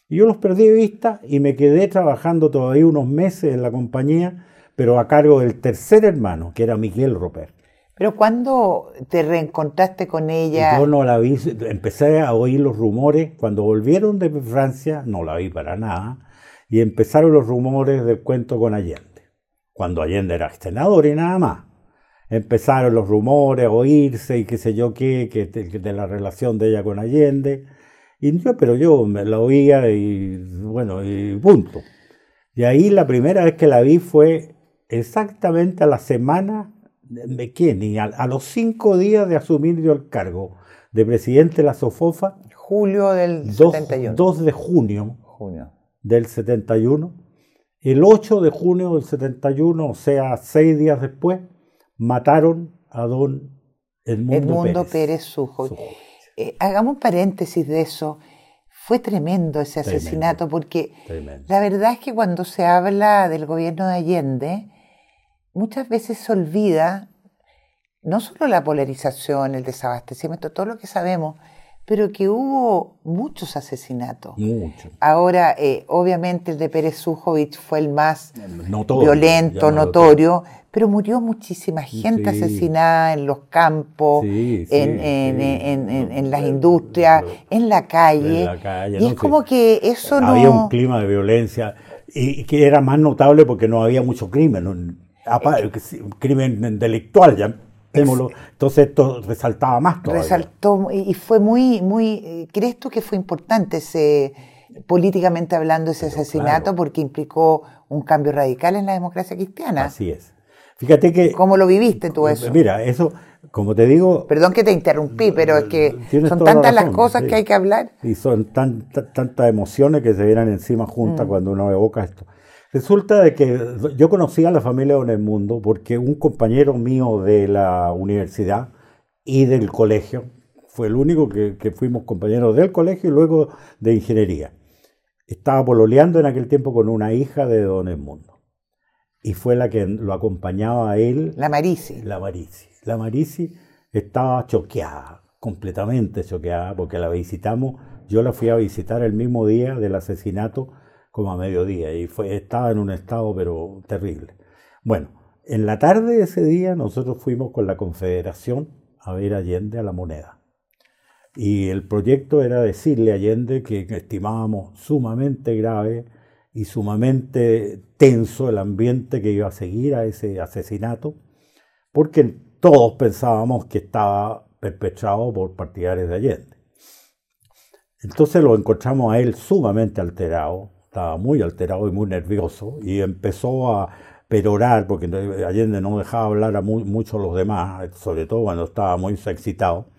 Speaker 2: Y yo los perdí de vista y me quedé trabajando todavía unos meses en la compañía, pero a cargo del tercer hermano, que era Miguel Roper.
Speaker 1: Pero cuando te reencontraste con ella...
Speaker 2: Yo no la vi, empecé a oír los rumores, cuando volvieron de Francia, no la vi para nada, y empezaron los rumores del cuento con Allende, cuando Allende era senador y nada más. Empezaron los rumores a oírse y qué sé yo qué, que, de la relación de ella con Allende, y yo, pero yo me la oía y bueno, y punto. Y ahí la primera vez que la vi fue exactamente a la semana McKinney, a, a, los cinco días de asumir yo el cargo de presidente de la SOFOFA.
Speaker 1: Julio del 71.
Speaker 2: 2 de junio, junio del 71. El 8 de junio del 71, o sea, seis días después, mataron a don Edmundo,
Speaker 1: Edmundo Pérez, Sujo. Eh, hagamos un paréntesis de eso. Fue tremendo ese asesinato porque la verdad es que cuando se habla del gobierno de Allende, muchas veces se olvida no solo la polarización, el desabastecimiento, todo lo que sabemos, pero que hubo muchos asesinatos. Ahora, eh, obviamente el de Pérez Sujovic fue el más violento, notorio, pero murió muchísima gente asesinada en los campos, en, las industrias, en la calle. y es como que eso no...
Speaker 2: Había un clima de violencia y que era más notable porque no había mucho crimen. Crimen intelectual, ya entonces esto resaltaba más todavía.
Speaker 1: Resaltó y fue muy, muy, ¿crees tú que fue importante ese, políticamente hablando, ese asesinato porque implicó un cambio radical en la democracia cristiana?
Speaker 2: Así es. Fíjate que...
Speaker 1: ¿Cómo lo viviste tú eso?
Speaker 2: Mira, eso, como te digo...
Speaker 1: Perdón que te interrumpí, pero es que son tantas las cosas que hay que hablar.
Speaker 2: Y son tantas emociones que se vienen encima juntas mm. cuando uno evoca esto. Resulta de que yo conocí a la familia Don Mundo porque un compañero mío de la universidad y del colegio, fue el único que, fuimos compañeros del colegio y luego de ingeniería. Estaba pololeando en aquel tiempo con una hija de Don Mundo. Y fue la que lo acompañaba a él.
Speaker 1: La Marisi.
Speaker 2: La Marisi. La Marisi estaba choqueada, completamente choqueada, porque la visitamos. Yo la fui a visitar el mismo día del asesinato como a mediodía y fue, estaba en un estado pero terrible. Bueno, en la tarde de ese día nosotros fuimos con la Confederación a ver a Allende a la moneda. Y el proyecto era decirle a Allende que estimábamos sumamente grave y sumamente tenso el ambiente que iba a seguir a ese asesinato, porque todos pensábamos que estaba perpetrado por partidarios de Allende. Entonces lo encontramos a él sumamente alterado, estaba muy alterado y muy nervioso y empezó a perorar, porque Allende no dejaba hablar a mucho a los demás, sobre todo cuando estaba muy excitado,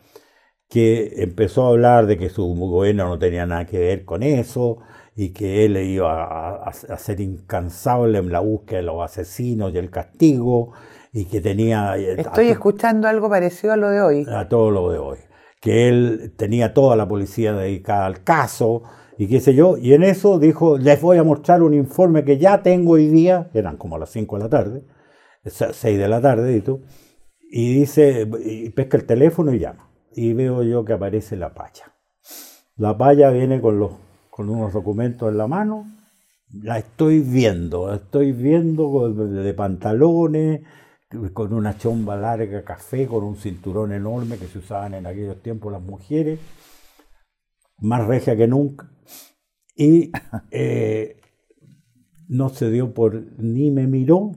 Speaker 2: que empezó a hablar de que su gobierno no tenía nada que ver con eso y que él iba a, a ser incansable en la búsqueda de los asesinos y el castigo y que tenía...
Speaker 1: Eh, Estoy escuchando algo parecido a lo de hoy.
Speaker 2: A todo lo de hoy. Que él tenía toda la policía dedicada al caso, y qué sé yo, y en eso dijo, les voy a mostrar un informe que ya tengo hoy día, eran como las 5 de la tarde, 6 de la tarde, y, tú, y dice, pesca el teléfono y llama, y veo yo que aparece la paya. La paya viene con, los, con unos documentos en la mano, la estoy viendo, la estoy viendo de pantalones, con una chomba larga café, con un cinturón enorme que se usaban en aquellos tiempos las mujeres, más regia que nunca, y eh, no se dio por, ni me miró,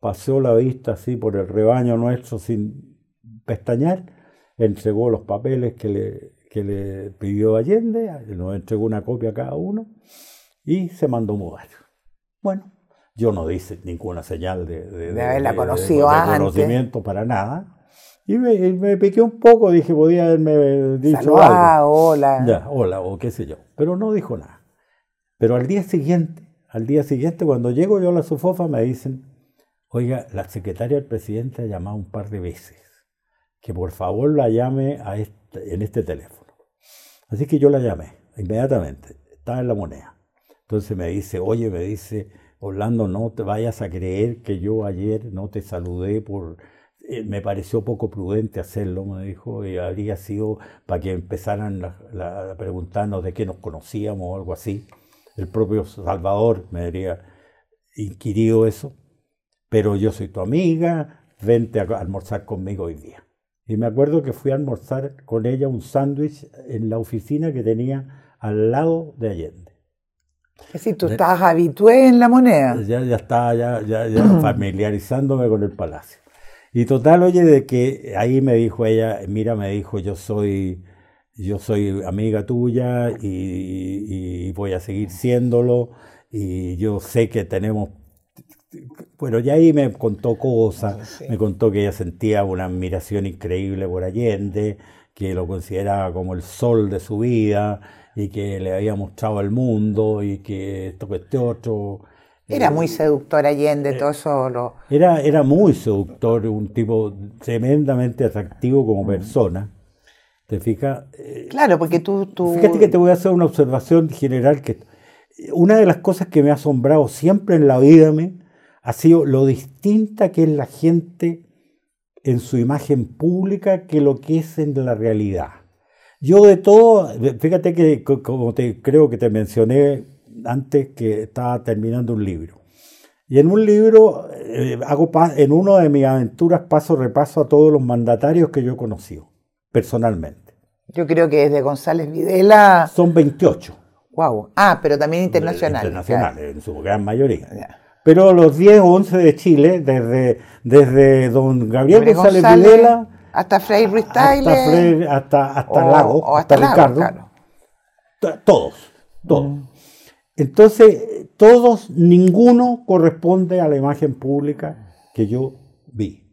Speaker 2: pasó la vista así por el rebaño nuestro sin pestañear, entregó los papeles que le, que le pidió Allende, nos entregó una copia a cada uno y se mandó mudar. Bueno, Yo no hice ninguna señal de,
Speaker 1: de, haberla conocido antes.
Speaker 2: conocimiento para nada. Y me, me, piqué un poco, dije, podía haberme dicho algo.
Speaker 1: hola.
Speaker 2: Ya, hola, o qué sé yo. Pero no dijo nada. Pero al día siguiente, al día siguiente, cuando llego yo a la Sofofa, me dicen, oiga, la secretaria del presidente ha llamado un par de veces, que por favor la llame este, en este teléfono. Así que yo la llamé inmediatamente, estaba en la moneda. Entonces me dice, oye, me dice, Orlando, no te vayas a creer que yo ayer no te saludé por eh, me pareció poco prudente hacerlo, me dijo, y habría sido para que empezaran a preguntarnos de qué nos conocíamos o algo así. El propio Salvador me habría inquirido eso, pero yo soy tu amiga, vente a almorzar conmigo hoy día. Y me acuerdo que fui a almorzar con ella un sándwich en la oficina que tenía al lado de Allende.
Speaker 1: Es decir, tú estabas habitué en la moneda.
Speaker 2: Ya, ya estaba ya, ya, ya *clears throat* familiarizándome con el palacio. Y total, oye, de que ahí me dijo ella, mira, me dijo, yo soy, yo soy amiga tuya y, voy a seguir siéndolo y yo sé que tenemos bueno, y ahí me contó cosas, me contó que ella sentía una admiración increíble por Allende, que lo consideraba como el sol de su vida y que le había mostrado al mundo y que esto que este otro.
Speaker 1: Era muy seductor Allende, todo eso
Speaker 2: Era, era muy seductor, un tipo tremendamente atractivo como persona. ¿Te fijas?
Speaker 1: Claro, porque tú, tú...
Speaker 2: Fíjate que te voy a hacer una observación general que una de las cosas que me ha asombrado siempre en la vida me, ha sido lo distinta que es la gente en su imagen pública que lo que es en la realidad. Yo de todo, fíjate que como te creo que te mencioné antes que estaba terminando un libro. Y en un libro, eh, hago en una de mis aventuras paso repaso a todos los mandatarios que yo he conocido, personalmente.
Speaker 1: Yo creo que desde González Videla...
Speaker 2: Son 28.
Speaker 1: Wow. Ah, pero también internacionales.
Speaker 2: Internacionales, en su gran mayoría. Pero los 10 o 11 de Chile, desde, desde don Gabriel González, Videla...
Speaker 1: Hasta Frei Ruiz
Speaker 2: Hasta, hasta, hasta Lago, hasta, Ricardo. Todos, todos. Mm. Entonces, todos, ninguno corresponde a la imagen pública que yo vi.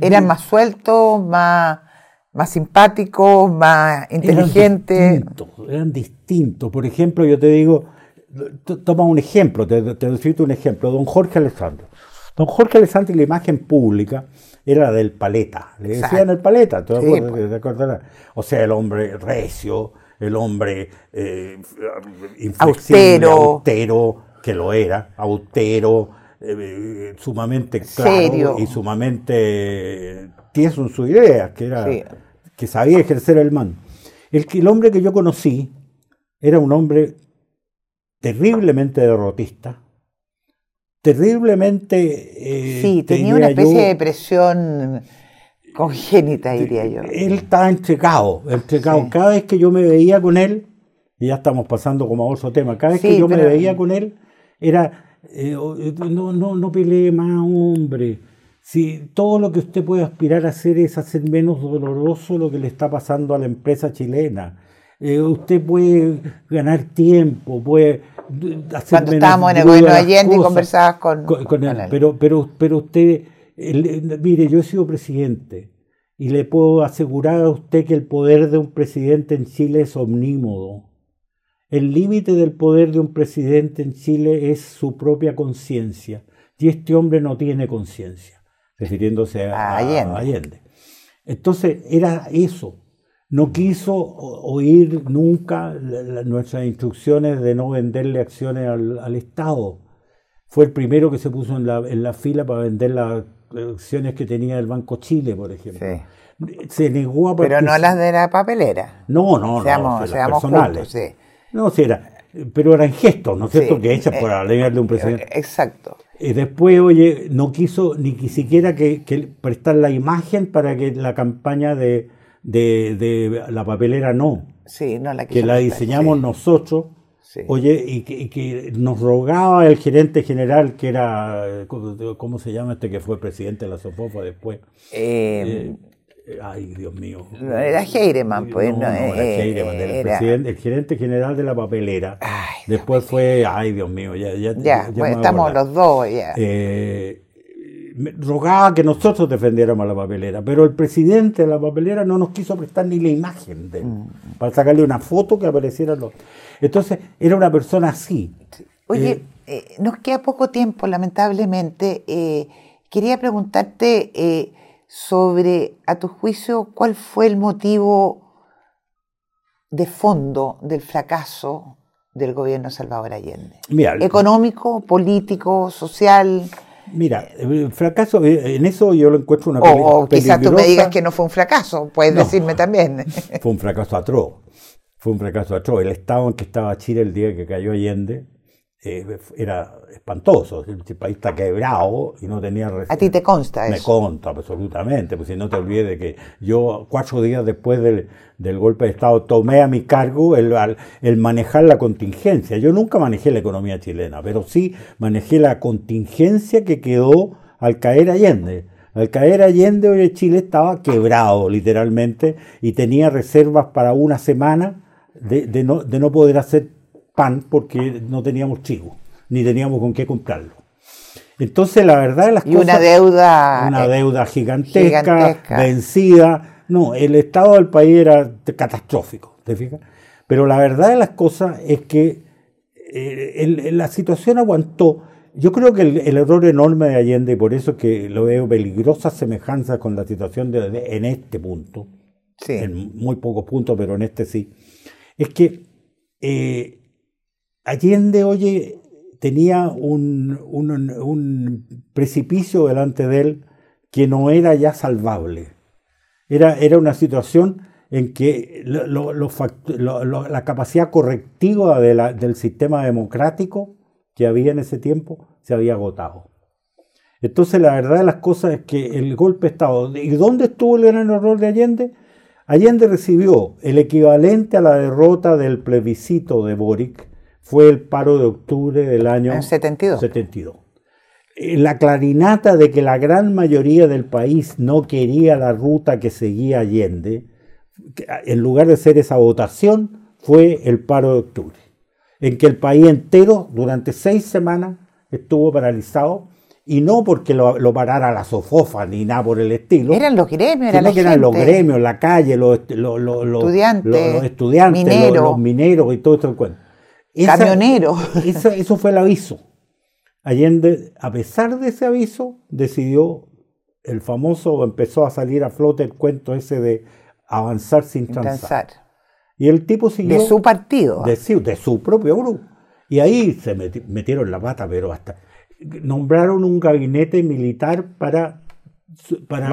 Speaker 1: Eran más sueltos, más, más simpáticos, más inteligentes.
Speaker 2: Eran distintos, eran distintos. Por ejemplo, yo te digo, toma un ejemplo, te, te un ejemplo, don Jorge Alessandro. Don Jorge Alessandro y la imagen pública era la del paleta, le decían el paleta, ¿te acuerdas? O sea, el hombre recio, el hombre eh, austero. que lo era, austero, eh, sumamente claro y sumamente tieso en su idea, que era que sabía ejercer el man. El, el hombre que yo conocí era un hombre terriblemente derrotista, terriblemente...
Speaker 1: Eh, sí, tenía una especie de depresión congénita, diría yo.
Speaker 2: Él estaba entregado, entregado. Cada vez que yo me veía con él, y ya estamos pasando como a otro tema, cada vez que yo me veía con él, era, eh, no, no, no pelee más, hombre. Si todo lo que usted puede aspirar a hacer es hacer menos doloroso lo que le está pasando a la empresa chilena. Eh, usted puede ganar tiempo, puede
Speaker 1: hacer Cuando estábamos en el gobierno de Allende y conversabas con,
Speaker 2: él. Pero, pero, pero usted mire, yo he sido presidente y le puedo asegurar a usted que el poder de un presidente en Chile es omnímodo. El límite del poder de un presidente en Chile es su propia conciencia. Y este hombre no tiene conciencia, refiriéndose a, Allende. Entonces era eso. No quiso oír nunca nuestras instrucciones de no venderle acciones al, Estado. Fue el primero que se puso en la, en la fila para vender la acciones que tenía el Banco Chile, por ejemplo. Se negó a
Speaker 1: Pero no las de la papelera.
Speaker 2: No, no, no, las personales. sí. No, sí, era, pero eran gestos, ¿no es cierto?, que hechas por alegarle un presidente.
Speaker 1: Eh, exacto.
Speaker 2: Y después, oye, no quiso ni siquiera que, prestar la imagen para que la campaña de, de, la papelera no.
Speaker 1: Sí, no la
Speaker 2: Que la diseñamos nosotros Oye, y que, nos rogaba el gerente general, que era, ¿cómo se llama este que fue presidente de la Sofofa después?
Speaker 1: Eh,
Speaker 2: Ay, Dios mío.
Speaker 1: No era Heireman, pues.
Speaker 2: No, no, era Heireman, el, presidente, el gerente general de la papelera. Después fue, ay, Dios mío, ya. Ya,
Speaker 1: ya, pues estamos los dos, ya.
Speaker 2: Eh, rogaba que nosotros defendiéramos la papelera, pero el presidente de la papelera no nos quiso prestar ni la imagen de él, mm. para sacarle una foto que apareciera. Los... Entonces, era una persona así.
Speaker 1: Oye, eh, eh, nos queda poco tiempo, lamentablemente. quería preguntarte sobre, a tu juicio, cuál fue el motivo de fondo del fracaso del gobierno Salvador Allende. Económico, político, social.
Speaker 2: Mira, el fracaso, eh, en eso yo lo encuentro una
Speaker 1: O, o quizás tú me digas que no fue un fracaso, puedes decirme también.
Speaker 2: Fue un fracaso atroz. Fue un fracaso atroz. El estado en que estaba Chile el día que cayó Allende eh, era espantoso. El país está quebrado y no tenía...
Speaker 1: ¿A ti te consta
Speaker 2: Me consta, absolutamente. Pues si no te olvides que yo, cuatro días después del, golpe de Estado, tomé a mi cargo el, el, manejar la contingencia. Yo nunca manejé la economía chilena, pero sí manejé la contingencia que quedó al caer Allende. Al caer Allende, hoy Chile estaba quebrado, literalmente, y tenía reservas para una semana de, no, de no poder hacer pan porque no teníamos chivo, ni teníamos con qué comprarlo. Entonces, la verdad, las
Speaker 1: y una deuda.
Speaker 2: Una eh, deuda gigantesca, vencida. No, el estado del país era catastrófico, ¿te fijas? Pero la verdad de las cosas es que eh, la situación aguantó. Yo creo que el, error enorme de Allende, y por eso es que lo veo peligrosas semejanzas con la situación de, en este punto, en muy pocos puntos, pero en este sí, es que eh, Allende, oye, tenía un, precipicio delante de él que no era ya salvable. Era, era una situación en que la capacidad correctiva del sistema democrático que había en ese tiempo se había agotado. Entonces la verdad de las cosas es que el golpe de Estado, ¿y dónde estuvo el gran error de Allende? Allende recibió el equivalente a la derrota del plebiscito de Boric, fue el paro de octubre del año
Speaker 1: 72.
Speaker 2: 72. Eh, la clarinata de que la gran mayoría del país no quería la ruta que seguía Allende, en lugar de ser esa votación, fue el paro de octubre, en que el país entero durante seis semanas estuvo paralizado y no porque lo, parara la sofofa ni nada por el estilo.
Speaker 1: Eran los gremios, eran,
Speaker 2: que eran los gremios, la calle, los, estudiantes, estudiantes los, mineros y todo esto.
Speaker 1: Camionero. *laughs*
Speaker 2: Eso, fue el aviso. Allende, a pesar de ese aviso, decidió el famoso, empezó a salir a flote el cuento ese de avanzar sin transar. Y el tipo siguió.
Speaker 1: De su partido.
Speaker 2: De, de su propio grupo. Y ahí se metieron la pata, pero hasta. Nombraron un gabinete militar para. Para,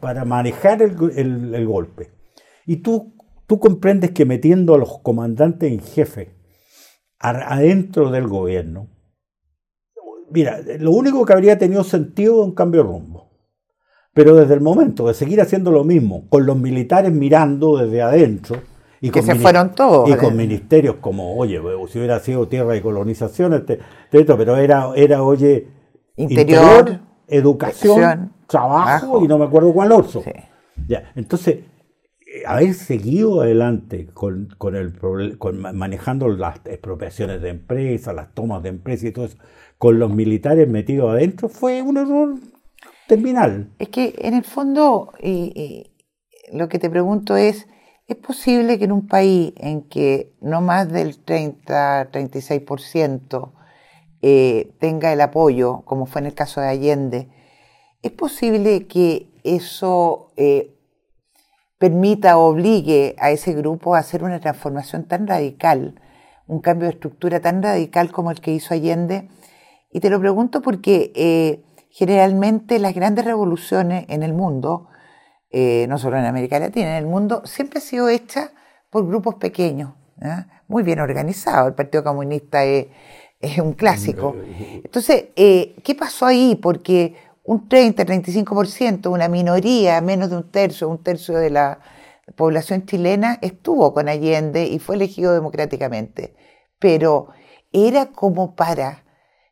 Speaker 2: para, manejar el, el, golpe. Y tú, tú comprendes que metiendo a los comandantes en jefe adentro del gobierno, mira, lo único que habría tenido sentido es un cambio de rumbo. Pero desde el momento de seguir haciendo lo mismo, con los militares mirando desde adentro,
Speaker 1: y que se fueron todos.
Speaker 2: Y con ministerios como, oye, si hubiera sido tierra y colonización, este, este pero era, era oye,
Speaker 1: interior,
Speaker 2: educación, trabajo, y no me acuerdo cuál otro. Ya, entonces, haber seguido adelante con, el, con manejando las expropiaciones de empresas, las tomas de empresas y todo eso, con los militares metidos adentro, fue un error terminal.
Speaker 1: Es que en el fondo lo que te pregunto es, ¿es posible que en un país en que no más del 30-36% eh, tenga el apoyo, como fue en el caso de Allende, ¿es posible que eso... Permita o obligue a ese grupo a hacer una transformación tan radical, un cambio de estructura tan radical como el que hizo Allende. Y te lo pregunto porque eh, generalmente las grandes revoluciones en el mundo, eh, no solo en América Latina, en el mundo, siempre han sido hechas por grupos pequeños, muy bien organizados. El Partido Comunista es, un clásico. *laughs* Entonces, eh, ¿qué pasó ahí? Porque un 30-35%, una minoría, menos de un tercio, un tercio de la población chilena estuvo con Allende y fue elegido democráticamente. Pero era como para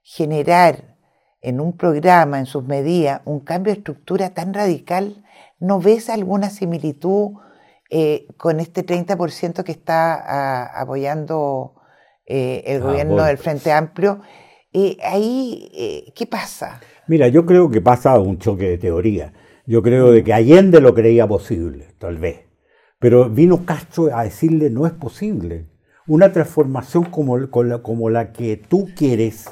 Speaker 1: generar en un programa, en sus medidas, un cambio de estructura tan radical, ¿no ves alguna similitud eh, con este 30% que está ah, apoyando eh, el ah, gobierno del Frente Amplio? ahí, ¿qué pasa?
Speaker 2: Mira, yo creo que pasa un choque de teoría. Yo creo de que Allende lo creía posible, tal vez. Pero vino Castro a decirle no es posible. Una transformación como, como la que tú quieres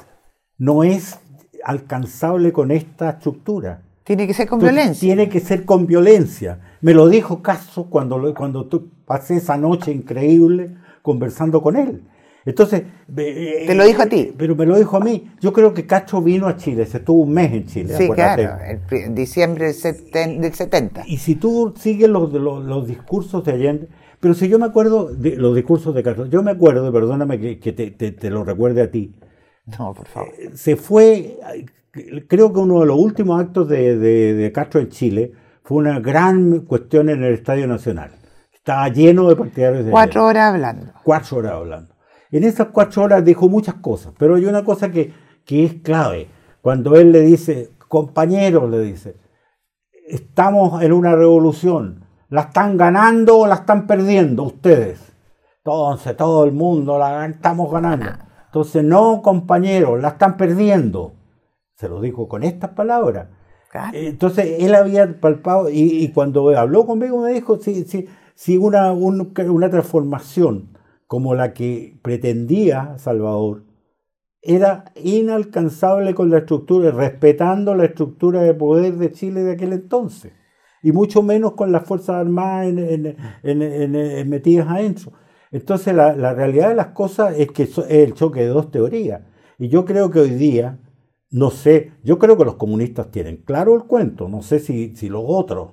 Speaker 2: no es alcanzable con esta estructura.
Speaker 1: Tiene que ser con violencia.
Speaker 2: Tiene que ser con violencia. Me lo dijo Castro cuando, cuando pasé esa noche increíble conversando con él. Entonces...
Speaker 1: Te lo dijo a ti.
Speaker 2: Pero me lo dijo a mí. Yo creo que Castro vino a Chile, se estuvo un mes en Chile.
Speaker 1: Sí, claro, en diciembre del 70.
Speaker 2: Y si tú sigues los, los, discursos de Allende, pero si yo me acuerdo de los discursos de Castro, yo me acuerdo, perdóname que, te, lo recuerde a ti.
Speaker 1: No, por favor.
Speaker 2: Eh, se fue, creo que uno de los últimos actos de, de Castro en Chile fue una gran cuestión en el Estadio Nacional. Estaba lleno de partidarios de
Speaker 1: Cuatro horas hablando.
Speaker 2: Cuatro horas hablando. En esas cuatro horas dijo muchas cosas, pero hay una cosa que, es clave. Cuando él le dice, compañeros, le dice, estamos en una revolución, la están ganando o la están perdiendo ustedes. Entonces, todo el mundo la estamos ganando. Entonces, no, compañeros, la están perdiendo. Se lo dijo con estas palabras. Entonces, él había palpado, y, cuando habló conmigo me dijo, si, si, si una, una transformación como la que pretendía Salvador, era inalcanzable con la estructura, respetando la estructura de poder de Chile de aquel entonces, y mucho menos con las Fuerzas Armadas en, metidas adentro. Entonces la, realidad de las cosas es que es el choque de dos teorías. Y yo creo que hoy día, no sé, yo creo que los comunistas tienen claro el cuento, no sé si, si los otros.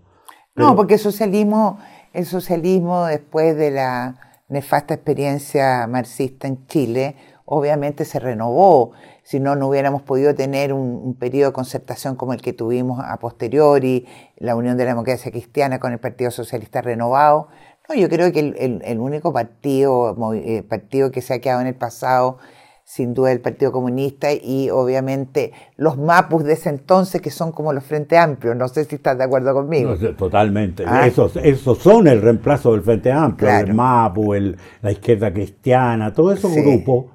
Speaker 1: No, porque el socialismo, el socialismo después de la nefasta experiencia marxista en Chile, obviamente se renovó, si no, no hubiéramos podido tener un, periodo de concertación como el que tuvimos a posteriori, la Unión de la Democracia Cristiana con el Partido Socialista renovado. No, yo creo que el, único partido, eh, partido que se ha quedado en el pasado sin duda el Partido Comunista y obviamente los mapus de ese entonces que son como los Frente Amplio. No sé si estás de acuerdo conmigo.
Speaker 2: totalmente. Ah. Esos, esos son el reemplazo del Frente Amplio, el MAPU, el, la izquierda cristiana, todos esos grupos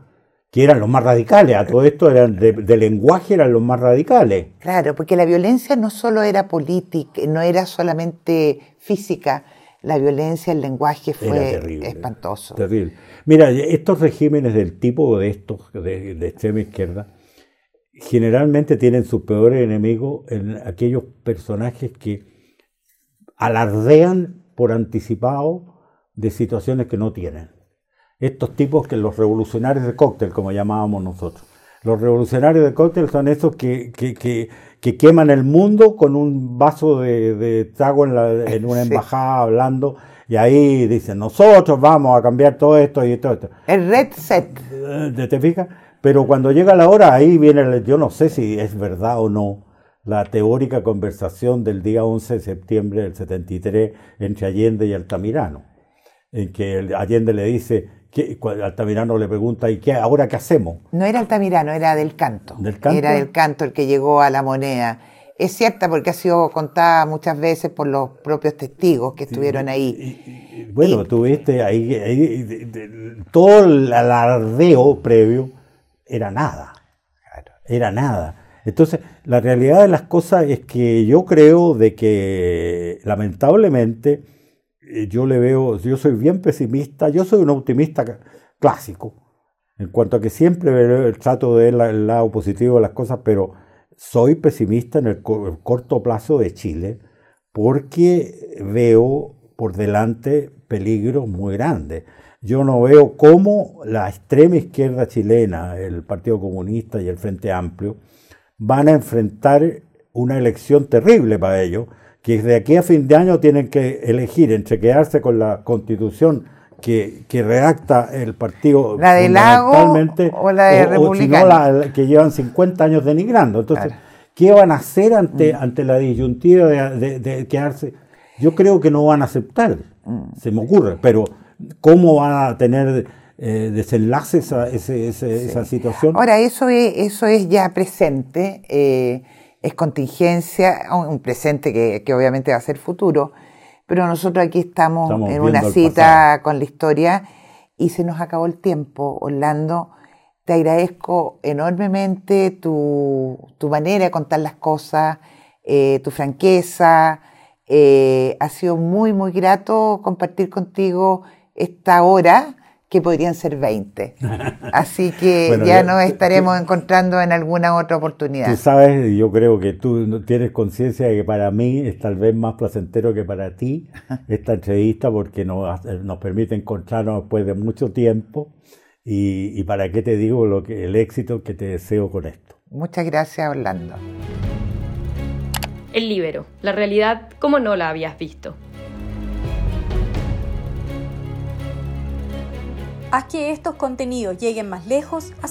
Speaker 2: que eran los más radicales, a todo esto eran de, de, lenguaje eran los más radicales.
Speaker 1: Claro, porque la violencia no solo era política, no era solamente física, la violencia, el lenguaje fue espantoso.
Speaker 2: Terrible. Mira, estos regímenes del tipo de estos, de, extrema izquierda, generalmente tienen sus peores enemigos en aquellos personajes que alardean por anticipado de situaciones que no tienen. Estos tipos que los revolucionarios de cóctel, como llamábamos nosotros. Los revolucionarios de cóctel son esos que, que, queman el mundo con un vaso de, trago en, una embajada hablando y ahí dicen, nosotros vamos a cambiar todo esto y todo esto.
Speaker 1: El red set.
Speaker 2: Eh, ¿Te fijas? Pero cuando llega la hora, ahí viene, yo no sé si es verdad o no, la teórica conversación del día 11 de septiembre del 73 entre Allende y Altamirano, en que Allende le dice, Altamirano le pregunta, ¿y qué, ahora qué hacemos?
Speaker 1: No era Altamirano, era del canto. ¿Del canto? Era del canto el que llegó a la moneda. Es cierta porque ha sido contada muchas veces por los propios testigos que estuvieron
Speaker 2: ahí. bueno, tuviste ahí, todo el alardeo previo era nada. Era nada. Entonces, la realidad de las cosas es que yo creo de que lamentablemente eh, yo le veo, yo soy bien pesimista, yo soy un optimista clásico, en cuanto a que siempre trato de ver el lado positivo de las cosas, pero soy pesimista en el, corto plazo de Chile porque veo por delante peligros muy grandes. Yo no veo cómo la extrema izquierda chilena, el Partido Comunista y el Frente Amplio, van a enfrentar una elección terrible para ellos, que de aquí a fin de año tienen que elegir entre quedarse con la constitución que, redacta el partido
Speaker 1: la de Lago o la de o, si no
Speaker 2: la que llevan 50 años denigrando. Entonces, ¿qué van a hacer ante, mm. ante la disyuntiva de, quedarse? Yo creo que no van a aceptar, mm. se me ocurre, pero ¿cómo van a tener eh, desenlaces a esa situación?
Speaker 1: Ahora, eso es, eso es ya presente. Eh, es contingencia, un presente que, obviamente va a ser futuro, pero nosotros aquí estamos, en una cita con la historia y se nos acabó el tiempo. Orlando, te agradezco enormemente tu, manera de contar las cosas, eh, tu franqueza. Eh, ha sido muy, muy grato compartir contigo esta hora que podrían ser 20. *laughs* Así que ya nos estaremos encontrando en alguna otra oportunidad.
Speaker 2: Tú sabes, yo creo que tú tienes conciencia de que para mí es tal vez más placentero que para ti *laughs* esta entrevista porque nos, nos permite encontrarnos después de mucho tiempo y, y, para qué te digo lo que, el éxito que te deseo con esto.
Speaker 1: Muchas gracias, Orlando.
Speaker 3: El libero, la realidad como no la habías visto.
Speaker 4: Haz que estos contenidos lleguen más lejos haciendo